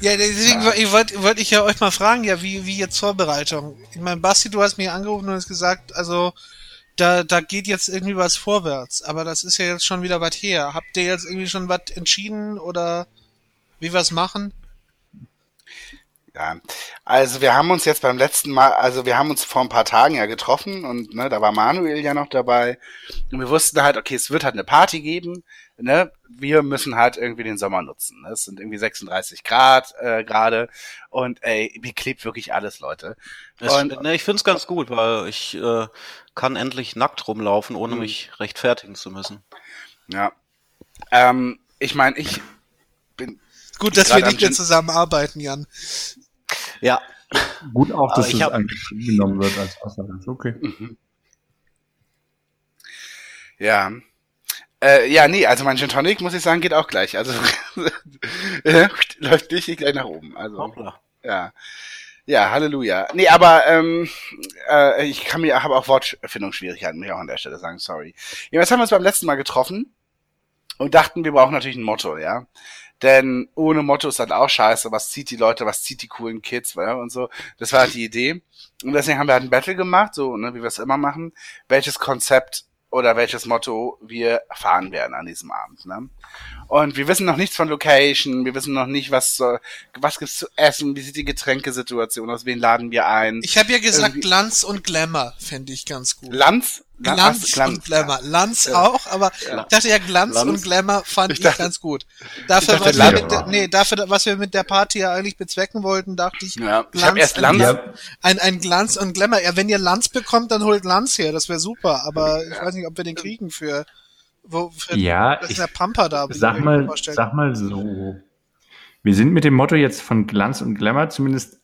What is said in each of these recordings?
Ja, deswegen ja. wollte wollt ich ja euch mal fragen, ja, wie, wie jetzt Vorbereitung? Ich meine, Basti, du hast mich angerufen und hast gesagt, also da, da geht jetzt irgendwie was vorwärts, aber das ist ja jetzt schon wieder was her. Habt ihr jetzt irgendwie schon was entschieden oder wie wir es machen? Ja, also wir haben uns jetzt beim letzten Mal, also wir haben uns vor ein paar Tagen ja getroffen und ne, da war Manuel ja noch dabei und wir wussten halt, okay, es wird halt eine Party geben, ne, wir müssen halt irgendwie den Sommer nutzen. Ne? Es sind irgendwie 36 Grad äh, gerade und ey, mir klebt wirklich alles, Leute. Und, ne, ich find's ganz gut, weil ich äh, kann endlich nackt rumlaufen, ohne mhm. mich rechtfertigen zu müssen. Ja. Ähm, ich meine, ich bin Gut, dass wir nicht mehr zusammenarbeiten, Jan. Ja. Gut auch, dass es genommen wird als Aussage. Okay. Mhm. Ja. Äh, ja, nee, also mein Gin Tonic, muss ich sagen, geht auch gleich. Also läuft richtig gleich nach oben. Also, Hoppla. ja. Ja, Halleluja. Nee, aber ähm, äh, ich kann mir habe auch Wortfindungsschwierigkeiten, muss ich auch an der Stelle sagen, sorry. Ja, jetzt haben wir uns beim letzten Mal getroffen und dachten, wir brauchen natürlich ein Motto, ja. Denn ohne Motto ist halt auch scheiße. Was zieht die Leute, was zieht die coolen Kids, ja, und so. Das war halt die Idee. Und deswegen haben wir halt ein Battle gemacht, so, ne, wie wir es immer machen. Welches Konzept oder welches Motto wir fahren werden an diesem Abend. Ne? Und wir wissen noch nichts von Location, wir wissen noch nicht, was was gibt's zu essen, wie sieht die Getränkesituation aus, wen laden wir ein. Ich habe ja gesagt, Irgendwie Glanz und Glamour fände ich ganz gut. Glanz? Glanz, Glanz und Glamour. Lanz ja. auch, aber ja. ich dachte ja, Glanz, Glanz. und Glamour fand ich, dachte, ich ganz gut. Dafür, dachte, was wir mit der, nee, dafür, was wir mit der Party ja eigentlich bezwecken wollten, dachte ich, ja, Glanz, ich erst Lanz. Ein, ein Glanz und Glamour. Ja, wenn ihr Lanz bekommt, dann holt Lanz her, das wäre super, aber ich weiß nicht, ob wir den kriegen für, wo, für ja, ich, der Pampa da. Sag mal, sag mal so. Wir sind mit dem Motto jetzt von Glanz und Glamour zumindest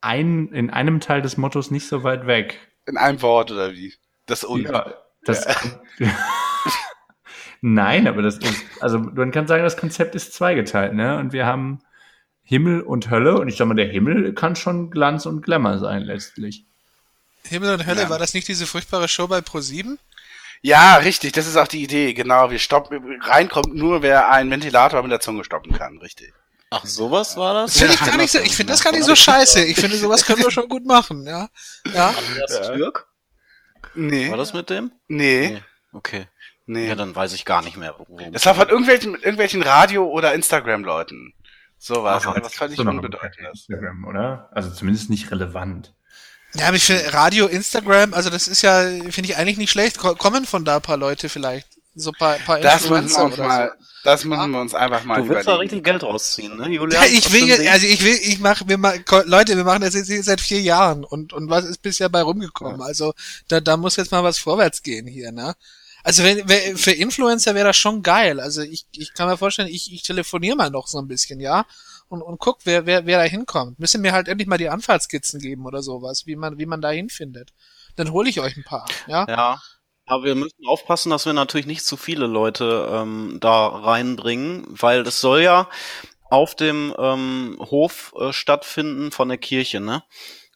ein, in einem Teil des Mottos nicht so weit weg. In einem Wort oder wie? Das und. Ja, das. Ja. Nein, aber das ist, also man kann sagen, das Konzept ist zweigeteilt, ne? Und wir haben Himmel und Hölle und ich sag mal, der Himmel kann schon Glanz und Glamour sein letztlich. Himmel und Hölle, ja. war das nicht diese furchtbare Show bei Pro7? Ja, richtig, das ist auch die Idee, genau. Wir stoppen, reinkommt nur, wer einen Ventilator mit der Zunge stoppen kann, richtig. Ach, sowas war das? Finde ich gar nicht so, ich finde das gar nicht so scheiße. Ich finde, sowas können wir schon gut machen, ja. Ja. Andreas ja. Türk? Nee. War das mit dem? Nee. nee. Okay. Nee. Ja, dann weiß ich gar nicht mehr. Wo das war von irgendwelchen, irgendwelchen Radio- oder Instagram-Leuten. Sowas. Ach, was völlig unbedeutendes. Instagram, oder? Also zumindest nicht relevant. Ja, aber ich finde Radio, Instagram, also das ist ja, finde ich eigentlich nicht schlecht. Kommen von da ein paar Leute vielleicht. So ein paar, paar das Influencer müssen wir uns mal, so. Das müssen wir uns einfach mal Du willst da richtig Geld rausziehen, ne, Julian? Ja, ich will, also ich will, ich mach, wir machen, Leute, wir machen das jetzt seit vier Jahren und, und was ist bisher bei rumgekommen? Ja. Also, da, da muss jetzt mal was vorwärts gehen hier, ne? Also wenn, für Influencer wäre das schon geil. Also ich, ich kann mir vorstellen, ich, ich telefoniere mal noch so ein bisschen, ja, und, und guck, wer, wer, wer da hinkommt. Müssen mir halt endlich mal die Anfahrtskizzen geben oder sowas, wie man, wie man da hinfindet. Dann hole ich euch ein paar, ja. Ja. Aber wir müssen aufpassen, dass wir natürlich nicht zu viele Leute ähm, da reinbringen, weil es soll ja auf dem ähm, Hof äh, stattfinden von der Kirche, ne?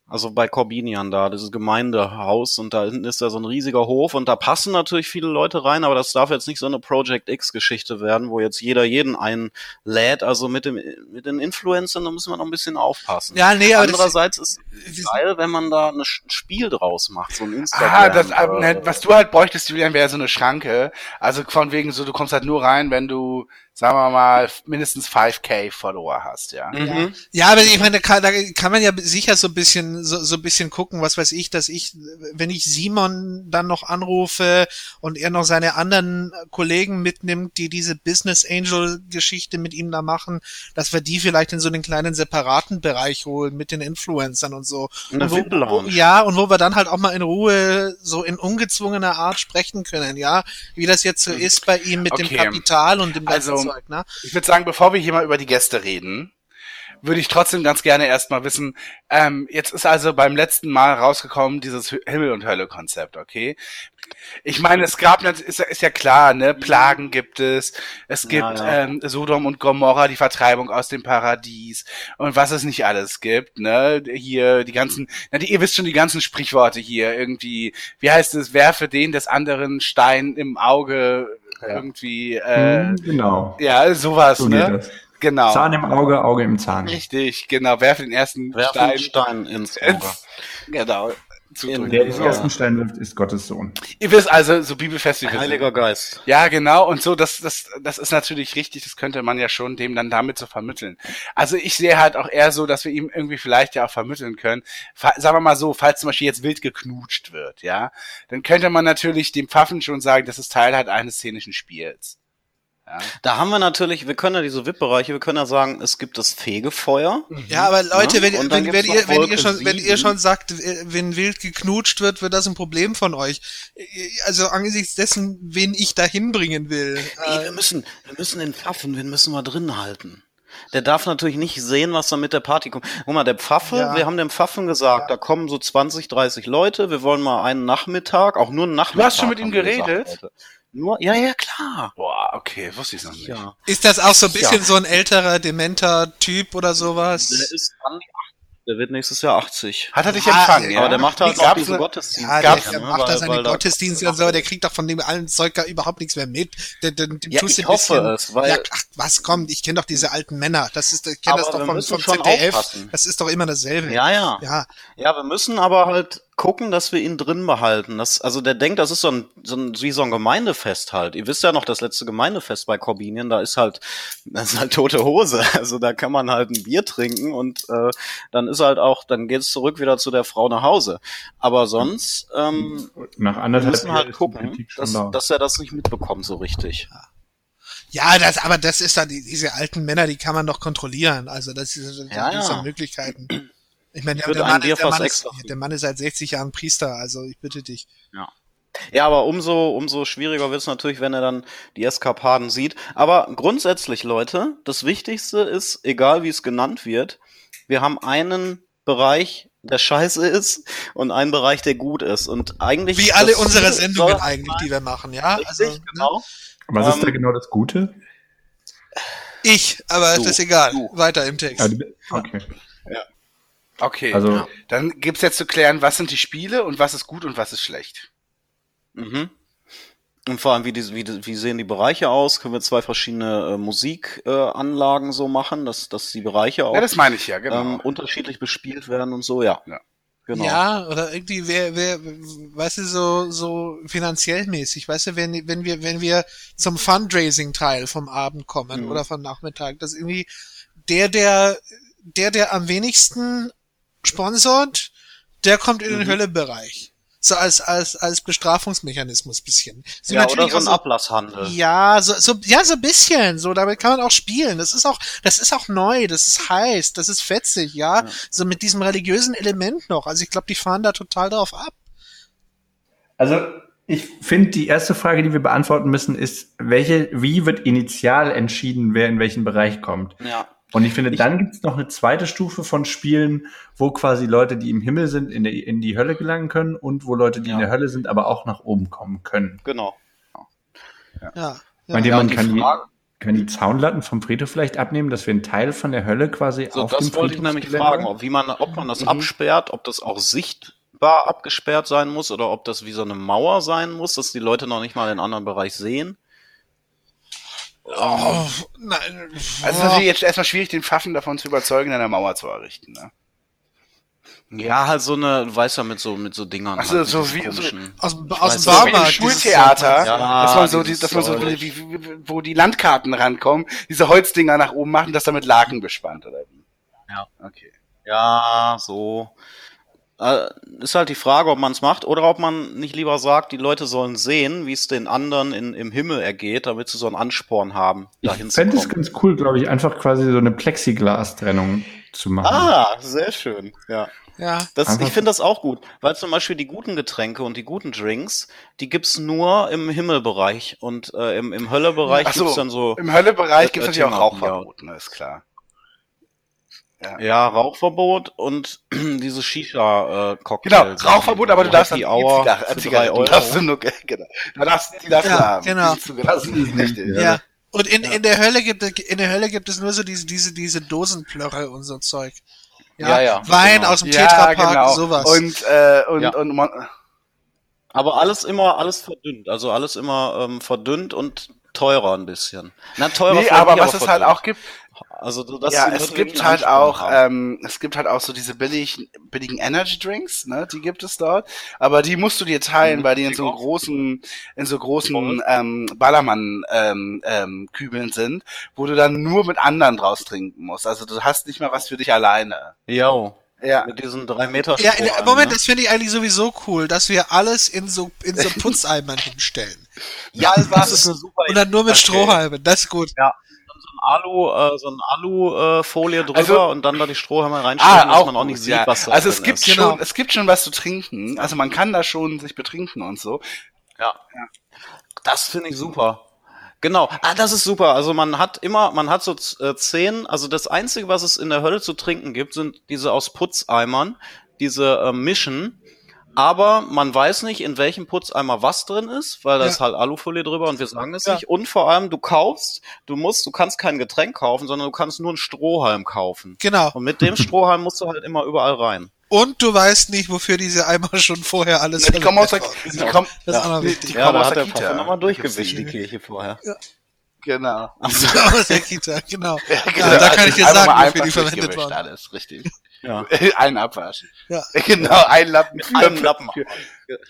Also bei Corbinian da, dieses Gemeindehaus und da hinten ist ja so ein riesiger Hof und da passen natürlich viele Leute rein, aber das darf jetzt nicht so eine Project X Geschichte werden, wo jetzt jeder jeden einlädt. Also mit dem mit den Influencern, da müssen wir noch ein bisschen aufpassen. Ja, nee, aber andererseits ist es geil, wenn man da ein Spiel draus macht, so ein Instagram. Ah, das, äh, was du halt bräuchtest, Julian, wäre so eine Schranke. Also von wegen so, du kommst halt nur rein, wenn du sagen wir mal, mindestens 5k Follower hast, ja. Mhm. Ja, aber ich meine, da kann, da kann man ja sicher so ein bisschen, so, so ein bisschen gucken, was weiß ich, dass ich, wenn ich Simon dann noch anrufe und er noch seine anderen Kollegen mitnimmt, die diese Business Angel Geschichte mit ihm da machen, dass wir die vielleicht in so einen kleinen separaten Bereich holen mit den Influencern und so. Und wo, wo, ja, und wo wir dann halt auch mal in Ruhe so in ungezwungener Art sprechen können, ja, wie das jetzt so mhm. ist bei ihm mit okay. dem Kapital und dem ganzen also, Zeug, ne? Ich würde sagen, bevor wir hier mal über die Gäste reden, würde ich trotzdem ganz gerne erstmal wissen, ähm, jetzt ist also beim letzten Mal rausgekommen dieses Himmel und Hölle Konzept, okay? Ich meine, es gab, ist, ist ja klar, ne, Plagen gibt es, es gibt ja, ja. Ähm, Sodom und Gomorra, die Vertreibung aus dem Paradies und was es nicht alles gibt, ne, hier die ganzen, na, die, ihr wisst schon die ganzen Sprichworte hier, irgendwie, wie heißt es, werfe den des anderen Stein im Auge, ja. irgendwie, äh, hm, genau. Ja, sowas, so ne? Genau. Zahn im Auge, Auge im Zahn. Richtig, genau. Werfe den ersten Werfen Stein. Stein ins Auge. Genau. Zudrücken. Der den Ja. ersten Stein wirft, ist Gottes Sohn. Ihr wisst also, so bibelfest wie wir sind. Heiliger Geist. Ja, genau. Und so, das, das, das ist natürlich richtig. Das könnte man ja schon dem dann damit so vermitteln. Also ich sehe halt auch eher so, dass wir ihm irgendwie vielleicht ja auch vermitteln können. Fa sagen wir mal so, falls zum Beispiel jetzt wild geknutscht wird, ja, dann könnte man natürlich dem Pfaffen schon sagen, das ist Teil halt eines szenischen Spiels. Ja. Da haben wir natürlich, wir können ja diese VIP-Bereiche, wir können ja sagen, es gibt das Fegefeuer. Ja, aber Leute, Ja, wenn, wenn, wenn, ihr, wenn, ihr schon, wenn ihr schon sagt, äh, wenn wild geknutscht wird, wird das ein Problem von euch. Also angesichts dessen, wen ich da hinbringen will. Nee, Äh, wir müssen, wir müssen den Pfaffen, den müssen wir drin halten. Der darf natürlich nicht sehen, was da mit der Party kommt. Guck mal, der Pfaffe, Ja. wir haben dem Pfaffen gesagt, da kommen so 20, 30 Leute, wir wollen mal einen Nachmittag, auch nur einen Nachmittag. Du hast schon mit ihm gesagt, geredet? Leute. Nur, ja, ja, klar. Boah, okay, wusste ich noch nicht. Ja. ist das auch so ein bisschen Ja. so ein älterer, dementer Typ oder Der sowas? ist an die 80. Der wird nächstes Jahr 80. Hat er dich Ah, empfangen, ja? Aber der macht halt Gab's auch diese eine- Gottesdienste. Ja, Gab's- der, ne, der macht weil- da- Gottesdienste und so, aber der kriegt doch von dem allen Zeug da überhaupt nichts mehr mit. Der, der, dem Ja, tust ich hoffe bisschen, es, weil- ja, ach, was kommt, ich kenne doch diese alten Männer. Das ist, ich kenne das doch vom, vom ZDF. aufpassen. Das ist doch immer dasselbe. Ja, ja. Ja, Ja, wir müssen aber halt gucken, dass wir ihn drin behalten. Das, also der denkt, das ist so ein, so ein, wie so ein Gemeindefest halt. Ihr wisst ja noch, das letzte Gemeindefest bei Corbinien, da ist halt, das ist halt tote Hose. Also da kann man halt ein Bier trinken und äh, dann ist halt auch, dann geht's zurück wieder zu der Frau nach Hause. Aber sonst ähm, Nach wir anderthalb müssen halt gucken, dass, da. dass er das nicht mitbekommt so richtig. Ja, das, aber das ist dann, die, diese alten Männer, die kann man doch kontrollieren. Also das ist, Ja, das ja. sind Möglichkeiten. Ich meine, der, der, Mann, der, Mann ist, der Mann ist seit 60 Jahren Priester, also ich bitte dich. Ja, aber umso, umso schwieriger wird es natürlich, wenn er dann die Eskapaden sieht. Aber grundsätzlich, Leute, das Wichtigste ist, egal wie es genannt wird, wir haben einen Bereich, der scheiße ist und einen Bereich, der gut ist. Und eigentlich. Wie alle unsere Sendungen eigentlich, die wir machen, ja? Richtig, Also, ne? genau. Was ist ähm, da genau das Gute? Ich, aber Du, das ist egal. du. Weiter im Text. Ah, du- Okay. Also, Dann gibt's jetzt zu klären, was sind die Spiele und was ist gut und was ist schlecht. Mhm. Und vor allem, wie, die, wie, die- wie sehen die Bereiche aus? Können wir zwei verschiedene äh, Musikanlagen äh, so machen, dass, dass die Bereiche auch Ja, das meine ich ja, genau. ähm, unterschiedlich bespielt werden und so, ja. Ja. Genau. Ja, oder irgendwie, wer, wer, weißt du, so, so finanziell mäßig, weißt du, wenn, wenn wir, wenn wir zum Fundraising-Teil vom Abend kommen Mhm. oder vom Nachmittag, dass irgendwie der, der, der, der am wenigsten sponsort, der kommt in den Mhm. Höllebereich. So als, als, als Bestrafungsmechanismus bisschen. So ja, oder so ein Ablasshandel. ja, so, so, ja, so ein bisschen. So, damit kann man auch spielen. Das ist auch, das ist auch neu, das ist heiß, das ist fetzig, ja. Ja. So mit diesem religiösen Element noch. Also ich glaube, die fahren da total drauf ab. also ich finde, die erste Frage, die wir beantworten müssen, ist, welche, wie wird initial entschieden, wer in welchen Bereich kommt? Ja. Und ich finde, dann gibt es noch eine zweite Stufe von Spielen, wo quasi Leute, die im Himmel sind, in, der, in die Hölle gelangen können und wo Leute, die Ja. in der Hölle sind, aber auch nach oben kommen können. Genau. Ja. ja. Ihr, Ja, man die kann die, Frage- kann die Zaunlatten vom Friedhof vielleicht abnehmen, dass wir einen Teil von der Hölle quasi So, auf das dem wollte ich nämlich fragen, ob, wie man, ob man das Mhm. absperrt, ob das auch sichtbar abgesperrt sein muss oder ob das wie so eine Mauer sein muss, dass die Leute noch nicht mal den anderen Bereich sehen. Oh, nein. Also es ist natürlich jetzt erstmal schwierig, den Pfaffen davon zu überzeugen, eine Mauer zu errichten. Ne? Ja, halt so eine, du weißt ja, mit so, mit so Dingern. Ach so, halt, so wie- komischen- aus, aus dem nicht, So Schultheater. Ja, dass man so, die, dass man so wie, wie, wo die Landkarten rankommen, diese Holzdinger nach oben machen, das dann mit Laken bespannt oder wie? Ja. Okay. Ja, so. Äh, ist halt die Frage, ob man es macht oder ob man nicht lieber sagt, die Leute sollen sehen, wie es den anderen in, im Himmel ergeht, damit sie so einen Ansporn haben, dahin Ich zu fände es kommen. ganz cool, glaube ich, einfach quasi so eine Plexiglas-Trennung zu machen. Ah, sehr schön. Ja. Ja. Das, Einfach- ich finde das auch gut, weil zum Beispiel die guten Getränke und die guten Drinks, die gibt's nur im Himmelbereich und äh, im, im Höllebereich so, gibt's dann so Im Höllebereich Äh, gibt es natürlich auch Thema, Rauchverbot, ne, ist klar. Ja Rauchverbot und diese Shisha-Cocktail. Genau, Rauchverbot, aber du darfst dann Happy Hour Zigar für Zigaretten, drei du darfst Euro. du nur, genau. Du darfst, die darfst Ja, du haben. genau. Die zugelassen. Richtig. Ja. Und in, in der Hölle gibt es, in der Hölle gibt es nur so diese, diese, diese Dosenplörre und so Zeug. Ja, ja, Wein genau. aus dem Ja, Tetrapark, genau. sowas. Und, äh, und, Ja. und Mon Aber alles immer, alles verdünnt. Also alles immer ähm, verdünnt und teurer ein bisschen. Na, teurer Nee, aber was es halt auch gibt, Also das ja, es gibt halt auch, ähm, es gibt halt auch so diese billig, billigen Energy Drinks, ne, die gibt es dort. Aber die musst du dir teilen, mhm, weil die in so großen, in so großen ähm, Ballermann ähm, ähm, Kübeln sind, wo du dann nur mit anderen draus trinken musst. Also du hast nicht mal was für dich alleine. Jo. Ja. Mit diesen drei Meter Ja, in, Moment, ne? das finde ich eigentlich sowieso cool, dass wir alles in so, in so Putzeimern hinstellen. Ja, das ist eine super Und dann nur mit okay. Strohhalmen, das ist gut. Ja. Alu, äh, so ein Alu-Folie äh, drüber also, und dann da die Strohhalme reinstellen, ah, dass man auch nicht sieht, ja. was da Also es gibt ist. schon, genau. es gibt schon was zu trinken. Also man kann da schon sich betrinken und so. Ja. ja. Das finde ich super. Genau. Ah, das ist super. Also man hat immer, man hat so äh, zehn, also das einzige, was es in der Hölle zu trinken gibt, sind diese aus Putzeimern, diese äh, Mischen aber man weiß nicht, in welchem Putzeimer was drin ist, weil da ja. ist halt Alufolie drüber und wir sagen es ja. nicht. Und vor allem, du kaufst, du musst, du kannst kein Getränk kaufen, sondern du kannst nur einen Strohhalm kaufen. Genau. Und mit dem Strohhalm musst du halt immer überall rein. Und du weißt nicht, wofür diese Eimer schon vorher alles ja, Die kommen aus der, die kommen, das ist auch noch wichtig. Die, die kommen aus der Kita. nochmal durchgewischt, die Kirche vorher. Ja. Genau. Also, aus der Kita, genau. Ja, genau. Ja, da kann ich dir sagen, wofür die verwendet waren. Alles, richtig. Ja. ein Abwasch. Ja. Genau, ein Lappen. Mit einem Lappen.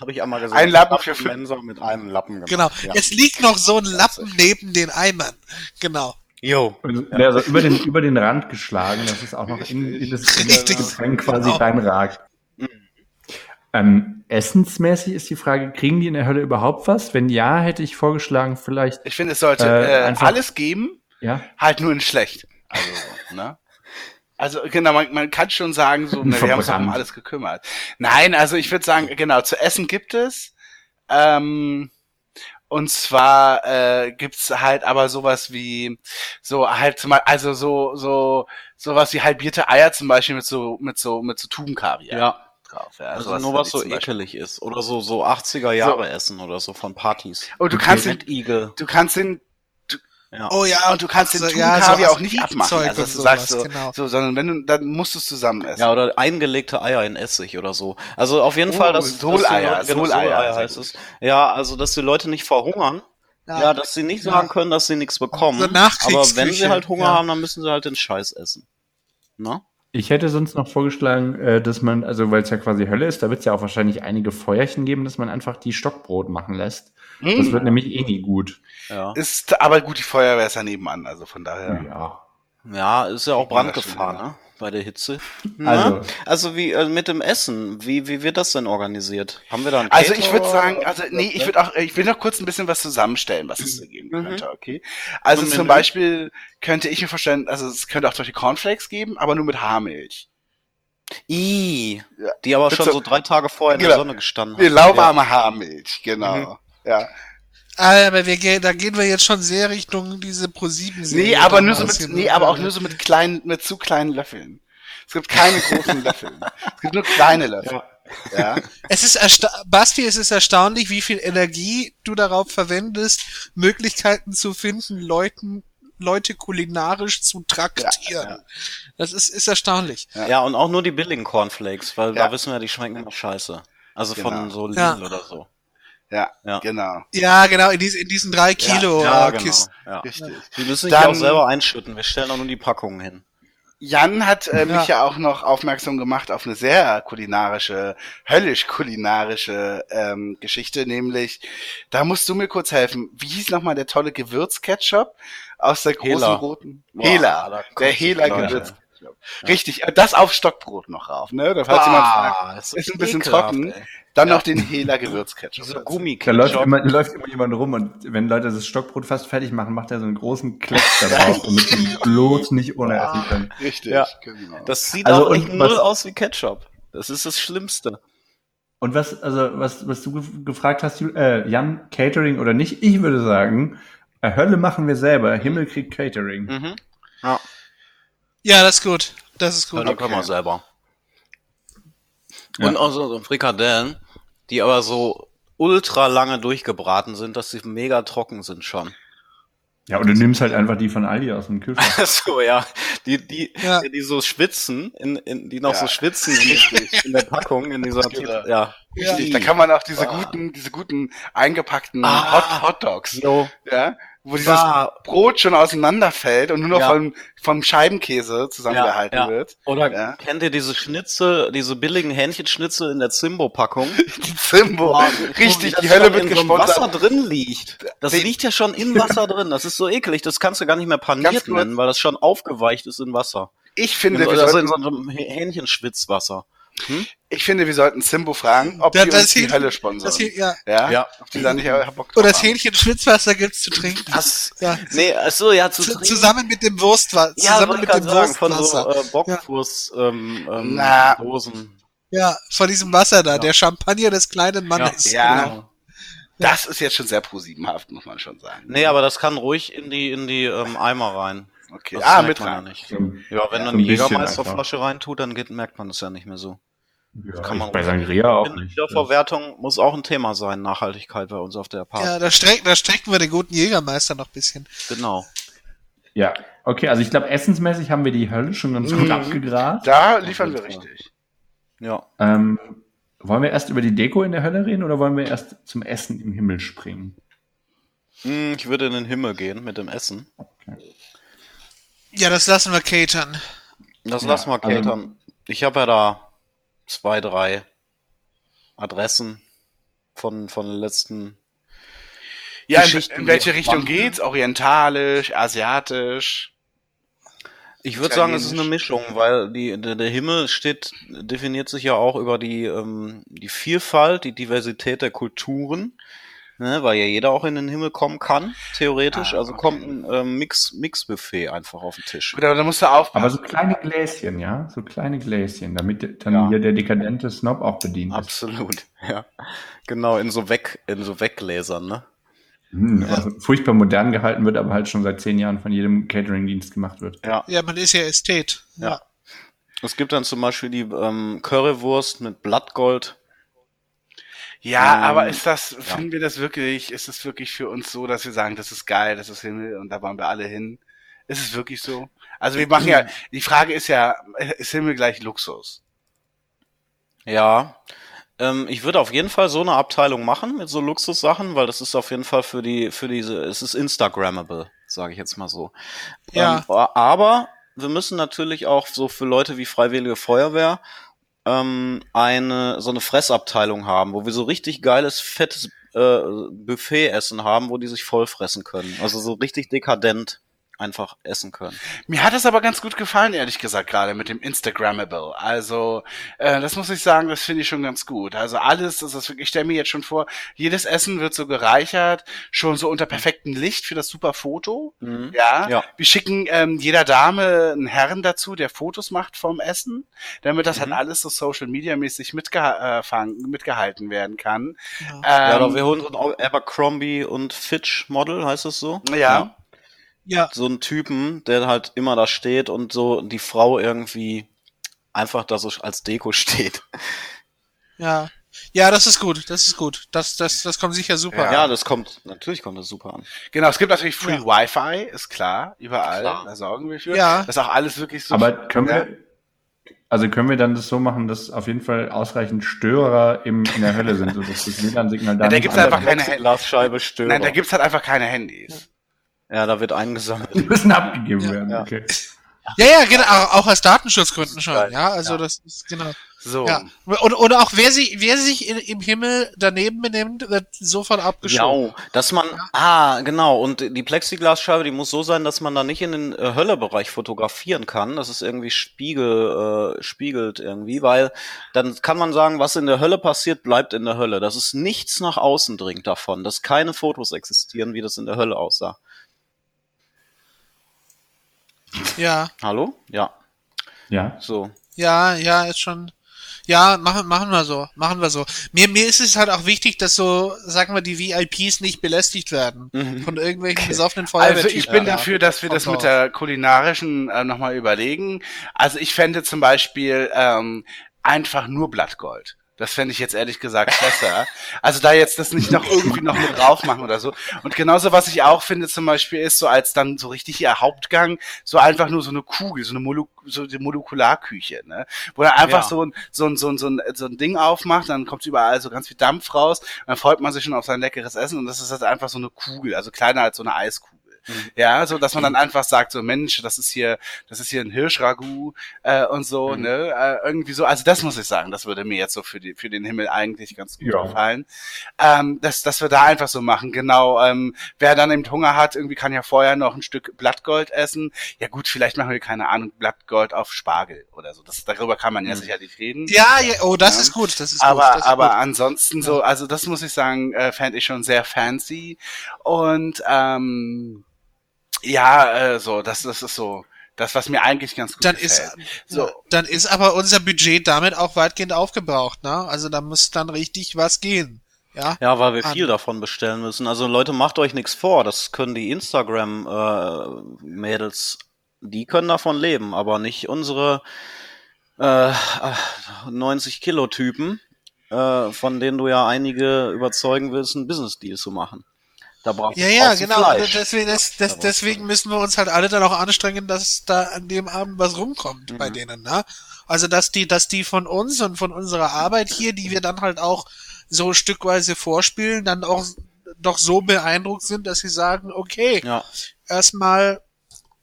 Habe ich einmal gesagt. Ein Lappen für Mensa mit einem Lappen gemacht. Genau. Ja. Es liegt noch so ein Lappen neben den Eimern. Genau. Jo. Also über den, über den Rand geschlagen, dass es auch noch in, in das, Getränk quasi genau. reinragt. Mhm. Ähm, essensmäßig ist die Frage, kriegen die in der Hölle überhaupt was? Wenn ja, hätte ich vorgeschlagen, vielleicht. Ich finde, es sollte äh, äh, alles geben, ja? halt nur in schlecht. Also, ne? Also genau, man, man kann schon sagen, so, ne, wir haben uns um alles gekümmert. Nein, also ich würde sagen, genau, zu essen gibt es. Ähm, und zwar äh, gibt's halt aber sowas wie so halt zum Beispiel, also so so sowas wie halbierte Eier zum Beispiel mit so mit so mit so Tubenkaviar. Ja. Drauf, ja. Also nur was so ekelig ist oder so so 80er Jahre so. Essen oder so von Partys. Und du kannst den, du kannst den ja. Oh ja, und du kannst den also, ja, so auch nicht abmachen, also dass du sagst so, genau. so, sondern wenn du, dann musst du es zusammen essen. Ja, oder eingelegte Eier in Essig oder so. Also auf jeden oh, Fall, dass Soleier, dass Soleier, Soleier heißt es. Ja, also dass die Leute nicht verhungern. Ja, ja dass sie nicht sagen können, dass sie nichts bekommen. So aber wenn sie halt Hunger haben, dann müssen sie halt den Scheiß essen. Ne? Ich hätte sonst noch vorgeschlagen, äh, dass man, also weil es ja quasi Hölle ist, da wird es ja auch wahrscheinlich einige Feuerchen geben, dass man einfach die Stockbrot machen lässt. Mm. Das wird nämlich eh nie gut. Ja. Ist aber gut, die Feuerwehr ist ja nebenan, also von daher. Ja. Ja, ist ja auch Brandgefahr, ne? Bei der Hitze. Also, also wie äh, mit dem Essen, wie wie wird das denn organisiert? Haben wir da einen Also ich würde sagen, also nee, ich würde auch, ich will noch kurz ein bisschen was zusammenstellen, was es da geben mhm. könnte, okay? Also Und zum Beispiel könnte ich mir vorstellen, also es könnte auch solche Cornflakes geben, aber nur mit Haarmilch. I, die aber schon so, so, drei Tage vorher in genau, der Sonne gestanden haben. Die lauwarme ja. Haarmilch, genau. Mhm. Ja. Ah, aber wir gehen, da gehen wir jetzt schon sehr Richtung diese Pro 7 Nee, aber nur so mit, nee, aber auch nur so mit kleinen, mit zu kleinen Löffeln. Es gibt keine großen Löffel. Es gibt nur kleine Löffel. Ja. ja. Es ist Basti, es ist erstaunlich, wie viel Energie du darauf verwendest, Möglichkeiten zu finden, Leuten Leute kulinarisch zu traktieren. Ja, ja. Das ist, ist erstaunlich. Ja. ja, und auch nur die billigen Cornflakes, weil da wissen wir, die schmecken immer scheiße. Also genau. von so Lidl oder so. Ja, ja, genau. Ja, genau, in, diesen, in diesen drei Kilo ja, ja, genau. Kisten. Ja. Richtig. Wir müssen Dann, auch selber einschütten, wir stellen auch nur die Packungen hin. Jan hat äh, mich ja auch noch aufmerksam gemacht auf eine sehr kulinarische, höllisch kulinarische ähm, Geschichte, nämlich, da musst du mir kurz helfen. Wie hieß nochmal der tolle Gewürzketchup aus der großen Hela. roten Hela, der Hela Gewürzketchup. Richtig, äh, das auf Stockbrot noch rauf, ne? Da falls ah, jemand fragt, ist, ist ein bisschen trocken. Ey. Dann ja. noch den Hela Gewürzketchup. So Gummiketchup. Da läuft immer, läuft immer jemand rum und wenn Leute das Stockbrot fast fertig machen, macht er so einen großen Klecks da drauf, damit sie bloß nicht ohne essen können. Richtig, ja. genau. Das sieht also auch echt null aus wie Ketchup. Das ist das Schlimmste. Und was, also, was, was du gefragt hast, äh, Jan, Catering oder nicht? Ich würde sagen, äh, Hölle machen wir selber, Himmel kriegt Catering. Mhm. Ja. ja, das ist gut. Das ist gut. Hölle okay. können wir selber. Und ja. auch so Frikadellen, die aber so ultra lange durchgebraten sind, dass sie mega trocken sind schon. Ja, und du nimmst halt einfach die von Aldi aus dem Kühlschrank. so, ja. Die, die, ja. die so schwitzen, in, in, die noch ja. so schwitzen in, in, der Packung, in dieser, ja. Richtig, da kann man auch diese ah. guten, diese guten eingepackten ah. Hot, Hot Dogs, no. ja, wo dieses Brot schon auseinanderfällt und nur noch Ja. vom, vom Scheibenkäse zusammengehalten Ja, ja. wird. Oder kennt ihr diese Schnitzel, diese billigen Hähnchenschnitzel in der Zimbo-Packung? Die Zimbo. Boah, Richtig, das die Hölle wird in so Wasser gesponsert. drin liegt. Das Wie- liegt ja schon in Wasser drin. Das ist so ekelig. Das kannst du gar nicht mehr paniert nennen, weil das schon aufgeweicht ist in Wasser. Ich finde, wir also in so einem Häh- Hähnchenschwitzwasser. ich finde, wir sollten Zimbo fragen, ob Ja, die das uns die Hölle Das sponsern. hier, ja. Ja? Ja. Ob die da nicht Bock drauf Oder das. Hähnchen Schwitzwasser gibt's zu trinken. Das, Ja. nee, achso, ja, zu Zu, trinken. zusammen mit dem Wurstwasser. ja, zusammen mit dem sagen, von so Wurstwasser. äh, Bockwurst, ähm, ähm, Na. Dosen. Ja, von diesem Wasser da, der Champagner des kleinen Mannes. Ja. Genau. Das ist jetzt schon sehr pro-siebenhaft, muss man schon sagen. Nee, aber das kann ruhig in die, in die ähm, Eimer rein. Okay. Das Ah, merkt mit man ja rein. nicht. Ja, wenn So dann ein die bisschen Jägermeisterflasche reintut, dann geht, merkt man das ja nicht mehr so. Ja, kann man bei Sangria auch In nicht. Wiederverwertung muss auch ein Thema sein, Nachhaltigkeit bei uns auf der Party. Ja, da, streck, da strecken wir den guten Jägermeister noch ein bisschen. Genau. Ja, okay, also ich glaube, essensmäßig haben wir die Hölle schon ganz gut Mhm. abgegrast. Da liefern wir richtig. Ja. Ähm, wollen wir erst über die Deko in der Hölle reden oder wollen wir erst zum Essen im Himmel springen? Hm, Ich würde in den Himmel gehen mit dem Essen. Ja, das lassen wir catern. Das Ja, lass mal also- catern. Ich habe ja da zwei, drei Adressen von, von den letzten. Ja, in, in welche Richtung spannend geht's? Orientalisch, asiatisch? Ich würde sagen, es ist eine Mischung, weil die, der, der Himmel steht, definiert sich ja auch über die, ähm, die Vielfalt, die Diversität der Kulturen, ne, weil ja jeder auch in den Himmel kommen kann, theoretisch. Ah, also okay. kommt ein ähm, Mix, Mix-Buffet einfach auf den Tisch. Gut, aber da musst du aufpassen. Aber so kleine Gläschen, ja? So kleine Gläschen, damit dann Ja. hier der dekadente Snob auch bedient ist. Absolut, ja. Genau, in so weg, in so Weggläsern, ne? Hm, was furchtbar modern gehalten wird, aber halt schon seit zehn Jahren von jedem Catering-Dienst gemacht wird. Ja. Ja, man ist ja Ästhet. Ja. Es gibt dann zum Beispiel die ähm, Currywurst mit Blattgold. Ja, Ähm, aber ist das, finden wir das wirklich, ist es wirklich für uns so, dass wir sagen, das ist geil, das ist Himmel und da wollen wir alle hin? Ist es wirklich so? Also wir machen ja, die Frage ist ja, ist Himmel gleich Luxus? Ja. Ähm, ich würde auf jeden Fall so eine Abteilung machen mit so Luxussachen, weil das ist auf jeden Fall für die, für diese, es ist Instagrammable, sage ich jetzt mal so. Ja. Ähm, aber wir müssen natürlich auch so für Leute wie Freiwillige Feuerwehr ähm, eine so eine Fressabteilung haben, wo wir so richtig geiles, fettes äh, Buffet-Essen haben, wo die sich vollfressen können. Also so richtig dekadent einfach essen können. Mir hat das aber ganz gut gefallen, ehrlich gesagt, gerade mit dem Instagrammable. Also, äh, das muss ich sagen, das finde ich schon ganz gut. Also alles, das ist wirklich, ich stelle mir jetzt schon vor, jedes Essen wird so gereichert, schon so unter perfektem Licht für das super Foto. Mhm. Ja, Ja. wir schicken ähm, jeder Dame einen Herren dazu, der Fotos macht vom Essen, damit das Mhm. halt alles so Social Media mäßig mitgeha äh, mitgehalten werden kann. Ja. Ja, Ähm, oder wir holen so ein Abercrombie und Fitch Model, heißt es so? ja. Ja, So einen Typen, der halt immer da steht und so die Frau irgendwie einfach da so als Deko steht. ja. Ja, das ist gut, das ist gut. Das, das, das kommt sicher super. Ja. Ja, das kommt, natürlich kommt das super an. Genau, es gibt natürlich Free Ja. Wi-Fi, ist klar, überall. Klar. Da sorgen wir für. Ja. Das ist auch alles wirklich so. Aber können ja. wir, also können wir dann das so machen, dass auf jeden Fall ausreichend Störer im, in der Hölle sind, sodass das WLAN-Signal da Ja, da nicht gibt's einfach keine. Glasscheibe Störer. Nein, da gibt's halt einfach keine Handys. Ja, da wird eingesammelt. Die müssen abgegeben werden, Ja. okay. Ja, ja, genau, auch aus Datenschutzgründen schon. Geil. Ja, also Ja. das ist genau. So. Ja. Und, und auch wer sich, wer sich in, im Himmel daneben benimmt, wird sofort abgeschoben. Ja, dass man, ah, genau, und die Plexiglasscheibe, die muss so sein, dass man da nicht in den äh, Höllebereich fotografieren kann, dass es irgendwie spiegel, äh, spiegelt irgendwie, weil dann kann man sagen, was in der Hölle passiert, bleibt in der Hölle. Dass es nichts nach außen dringt davon, dass keine Fotos existieren, wie das in der Hölle aussah. Ja, Hallo? Ja, Ja. so. ja, ja, ist schon. Ja, machen, machen wir so, machen wir so. Mir, mir ist es halt auch wichtig, dass so, sagen wir, die VIPs nicht belästigt werden Mhm. von irgendwelchen besoffenen Feuerwehrtypen. Also ich bin Ja. dafür, dass wir das mit der kulinarischen äh, nochmal überlegen. Also ich fände zum Beispiel ähm, einfach nur Blattgold. Das fände ich jetzt ehrlich gesagt besser. Also da jetzt das nicht noch irgendwie noch mit drauf machen oder so. Und genauso, was ich auch finde zum Beispiel, ist so als dann so richtig ihr Hauptgang, so einfach nur so eine Kugel, so eine Molo so die Molekularküche, ne? Wo er einfach Ja. so, ein, so, ein, so, ein, so, ein, so ein Ding aufmacht, dann kommt überall so ganz viel Dampf raus, dann freut man sich schon auf sein leckeres Essen und das ist halt einfach so eine Kugel, also kleiner als so eine Eiskugel. Ja, so dass man dann einfach sagt, so Mensch, das ist hier, das ist hier ein Hirschragout äh, und so, Mhm. ne? Äh, irgendwie so. Also das muss ich sagen, das würde mir jetzt so für die für den Himmel eigentlich ganz gut Ja. gefallen. Ähm, dass, dass wir da einfach so machen, genau. Ähm, wer dann eben Hunger hat, irgendwie kann ja vorher noch ein Stück Blattgold essen. Ja gut, vielleicht machen wir keine Ahnung Blattgold auf Spargel oder so. Das darüber kann man ja Mhm. sicherlich reden. Ja, ja, oh, das Ja. ist gut, das ist aber gut. Ist aber gut. ansonsten so, also das muss ich sagen, äh, fände ich schon sehr fancy. Und ähm, ja, äh, so, das, das ist so, das, was mir eigentlich ganz gut dann gefällt. ist So. dann ist aber unser Budget damit auch weitgehend aufgebraucht, ne? Also da muss dann richtig was gehen. Ja. Ja, weil wir An- viel davon bestellen müssen. Also Leute, macht euch nichts vor. Das können die Instagram-Mädels, die können davon leben, aber nicht unsere äh, 90 Kilo Typen, äh, von denen du ja einige überzeugen willst, einen Business Deal zu machen. Da brauchst Ja, ja, genau. Fleisch. Deswegen, das, das, deswegen müssen wir uns halt alle dann auch anstrengen, dass da an dem Abend was rumkommt Mhm. bei denen, ne? Also dass die, dass die von uns und von unserer Arbeit hier, die wir dann halt auch so stückweise vorspielen, dann auch doch so beeindruckt sind, dass sie sagen, okay, Ja, erstmal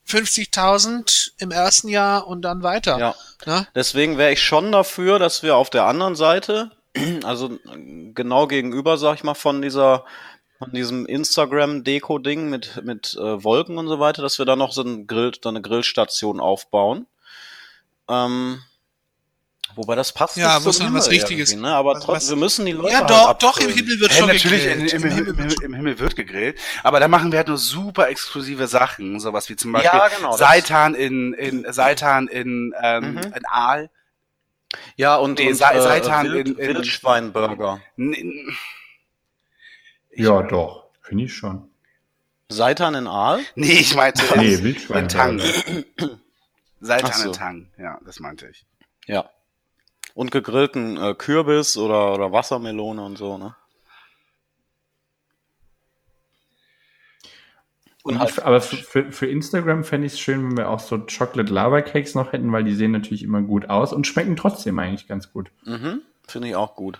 50.000 im ersten Jahr und dann weiter. ja. Ne? Deswegen wäre ich schon dafür, dass wir auf der anderen Seite, also genau gegenüber, sag ich mal, von dieser von diesem Instagram-Deko-Ding mit mit äh, Wolken und so weiter, dass wir da noch so ein Grill, da eine Grillstation aufbauen. Ähm, wobei das passt Ja, nicht muss zum dann was Himmel Richtiges- Ne? Aber was- trotzdem, was- wir müssen die Leute Ja, halt doch, doch, im. Himmel wird Hey, schon natürlich, gegrillt. im, im, im, wird im, im Himmel wird gegrillt, aber da machen wir halt nur super exklusive Sachen, sowas wie zum Beispiel Ja, genau, Seitan in, in Seitan in, ähm, Mhm. in Aal. Ja, und, Nee, und Sei- äh, Seitan Wild, in- in- Wildschweinburger. N- Ich- Ja, doch. Finde ich schon. Seitan in Aal? Nee, ich meinte Nee, in, Wildschwein. in Tang. Seitan so. in Tang, ja, das meinte ich. Ja. Und gegrillten äh, Kürbis oder, oder Wassermelone und so, ne? Und halt- aber für, für, für Instagram fände ich es schön, wenn wir auch so Chocolate Lava Cakes noch hätten, weil die sehen natürlich immer gut aus und schmecken trotzdem eigentlich ganz gut. Mhm. Finde ich auch gut.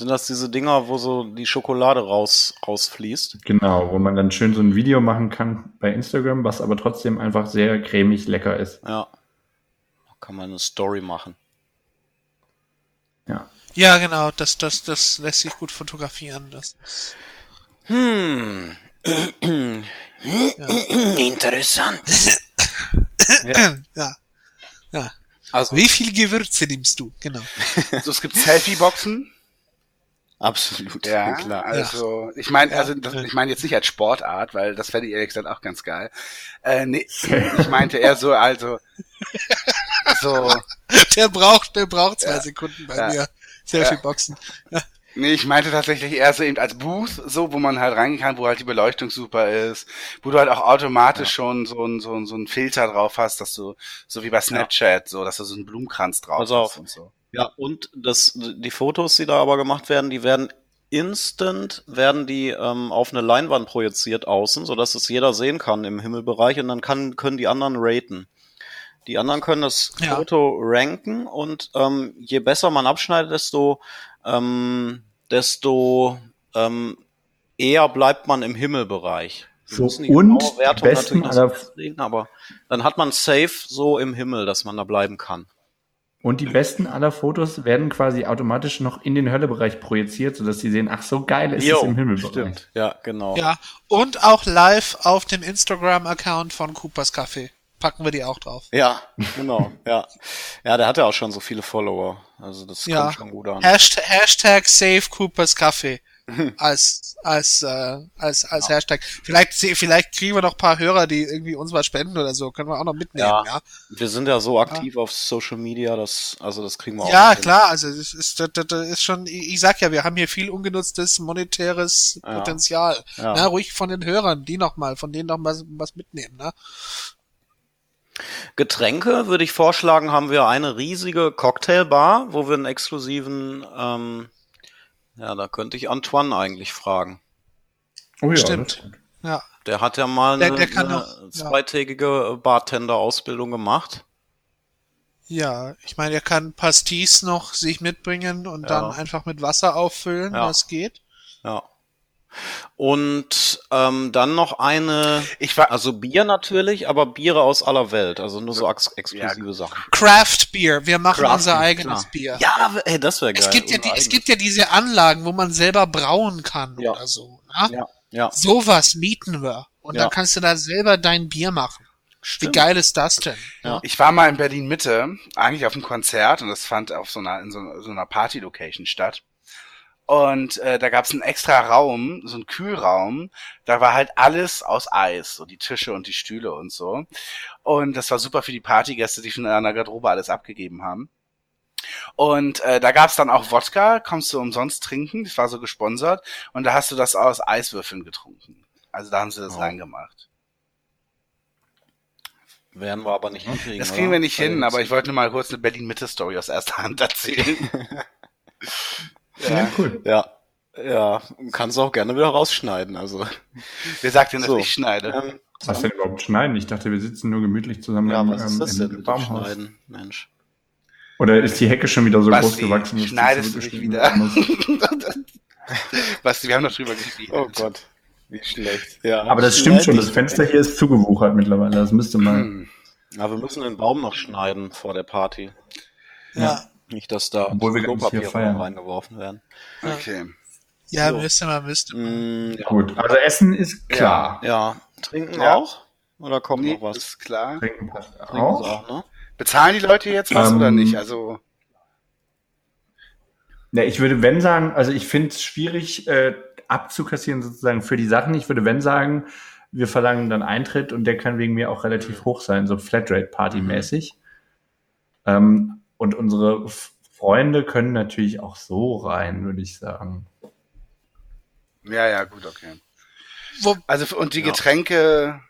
Sind das diese Dinger, wo so die Schokolade raus, rausfließt? Genau, wo man dann schön so ein Video machen kann bei Instagram, was aber trotzdem einfach sehr cremig lecker ist. Ja. Da kann man eine Story machen. Ja. Ja, genau, das, das, das lässt sich gut fotografieren. Das, Hm. Interessant. ja. ja. Also, Wie viel Gewürze nimmst du? Genau. So, es gibt Selfie-Boxen. Absolut. Ja, klar. also ich meine, Ja. also das, ich meine jetzt nicht als Sportart, weil das fände ich ehrlich gesagt auch ganz geil. Äh, nee, ich meinte eher so, also so, Der braucht, der braucht zwei Ja. Sekunden bei Ja. mir. Selfie-Boxen. nee, ich meinte tatsächlich eher so eben als Booth, so, wo man halt reingehen kann, wo halt die Beleuchtung super ist, wo du halt auch automatisch schon so ein, so ein, so ein Filter drauf hast, dass du, so wie bei Snapchat, so, dass du so einen Blumenkranz drauf Pass auf. hast und so. Ja, und das, die Fotos, die da aber gemacht werden, die werden instant, werden die ähm, auf eine Leinwand projiziert außen, sodass es jeder sehen kann im Himmelbereich und dann kann, können die anderen raten. Die anderen können das Ja. Foto ranken und ähm, je besser man abschneidet, desto, ähm, desto ähm, eher bleibt man im Himmelbereich. So, und Wertung besten natürlich aber dann hat man safe so im Himmel, dass man da bleiben kann. Und die besten aller Fotos werden quasi automatisch noch in den Höllebereich projiziert, sodass sie sehen, ach so geil ist es Jo, im Himmelbereich. Stimmt, ja, genau. Ja. Und auch live auf dem Instagram-Account von Coopers Café. Packen wir die auch drauf. Ja, genau, ja. Ja, der hat ja auch schon so viele Follower. Also das Ja. kommt schon gut an. Hashtag, Hashtag Save Coopers Café. Als, als, äh, als, als Hashtag. Vielleicht, vielleicht kriegen wir noch ein paar Hörer, die irgendwie uns was spenden oder so. Können wir auch noch mitnehmen, Ja. ja. Wir sind ja so aktiv auf Social Media, dass, also das kriegen wir auch. Ja, hin. klar, also das ist, das, das ist schon, ich sag ja, wir haben hier viel ungenutztes monetäres Ja. Potenzial. Ja. Na, ruhig von den Hörern, die noch mal, von denen noch was, was mitnehmen, ne? Getränke würde ich vorschlagen, haben wir eine riesige Cocktailbar, wo wir einen exklusiven, ähm, ja, da könnte ich Antoine eigentlich fragen. Oh ja, Stimmt. Ja. Der hat ja mal Der- eine, der eine auch, ja. zweitägige Bartender-Ausbildung gemacht. Ja, ich meine, er kann Pastis noch sich mitbringen und Ja. dann einfach mit Wasser auffüllen, Ja. das geht. Ja. Und ähm, dann noch eine, Ich war, also Bier natürlich, aber Biere aus aller Welt, also nur so ex exklusive Sachen. Craft Beer, wir machen Craft unser Beer, eigenes klar. Bier. Ja, ey, das wäre geil. es gibt ja die, es gibt ja diese Anlagen, wo man selber brauen kann Ja. oder so. Ne? ja, ja, Sowas mieten wir. Und Ja. dann kannst du da selber dein Bier machen. Wie geil ist das denn? Ja. ich war mal in Berlin Mitte, eigentlich auf einem Konzert und das fand auf so einer, in so, so einer Party-Location statt. Und äh, da gab es einen extra Raum, so einen Kühlraum. Da war halt alles aus Eis, so die Tische und die Stühle und so. Und das war super für die Partygäste, die schon in einer Garderobe alles abgegeben haben. Und äh, da gab's dann auch Wodka, kommst du umsonst trinken, das war so gesponsert. Und da hast du das aus Eiswürfeln getrunken. Also da haben sie das Oh. reingemacht. werden wir aber nicht hinkriegen. Das kriegen wir nicht hin, aber ich wollte nur mal kurz eine Berlin-Mitte-Story aus erster Hand erzählen. Ja, cool. Ja, ja, kannst du auch gerne wieder rausschneiden. Also, Wer sagt denn, dass So. ich schneide? ähm, Was denn überhaupt schneiden? Ich dachte, wir sitzen nur gemütlich zusammen ja, im, was ist ähm, das im denn mit dem Baumhaus. Schneiden, Mensch? Oder ist die Hecke schon wieder so Basti, groß gewachsen? dass schneidest du dich wieder? Basti, wir haben doch drüber geredet. Oh Gott, wie schlecht. Ja, Aber das stimmt schon, das Fenster hier ist zugewuchert mittlerweile. Das müsste mal. Hm. Ja, wir müssen den Baum noch schneiden vor der Party. Ja. Nicht, dass da Klopapiere feiern. reingeworfen werden. Okay. Ja, So. müsste man, müsste man. Mm, ja. Gut, also Essen ist klar. ja, trinken Ja. auch? Oder kommt Nee, noch was? ist klar. Trinken passt Trinken auch. auch, ne? Bezahlen die Leute jetzt was Ähm, oder nicht? Also, Ja, ich würde wenn sagen, also ich finde es schwierig äh, abzukassieren sozusagen für die Sachen. Ich würde wenn sagen, wir verlangen dann Eintritt und der kann wegen mir auch relativ hoch sein, so Flatrate-Party-mäßig. Ähm, und unsere Freunde können natürlich auch so rein, würde ich sagen. ja, ja, gut, okay. Wo, Also, und die Ja. Getränke,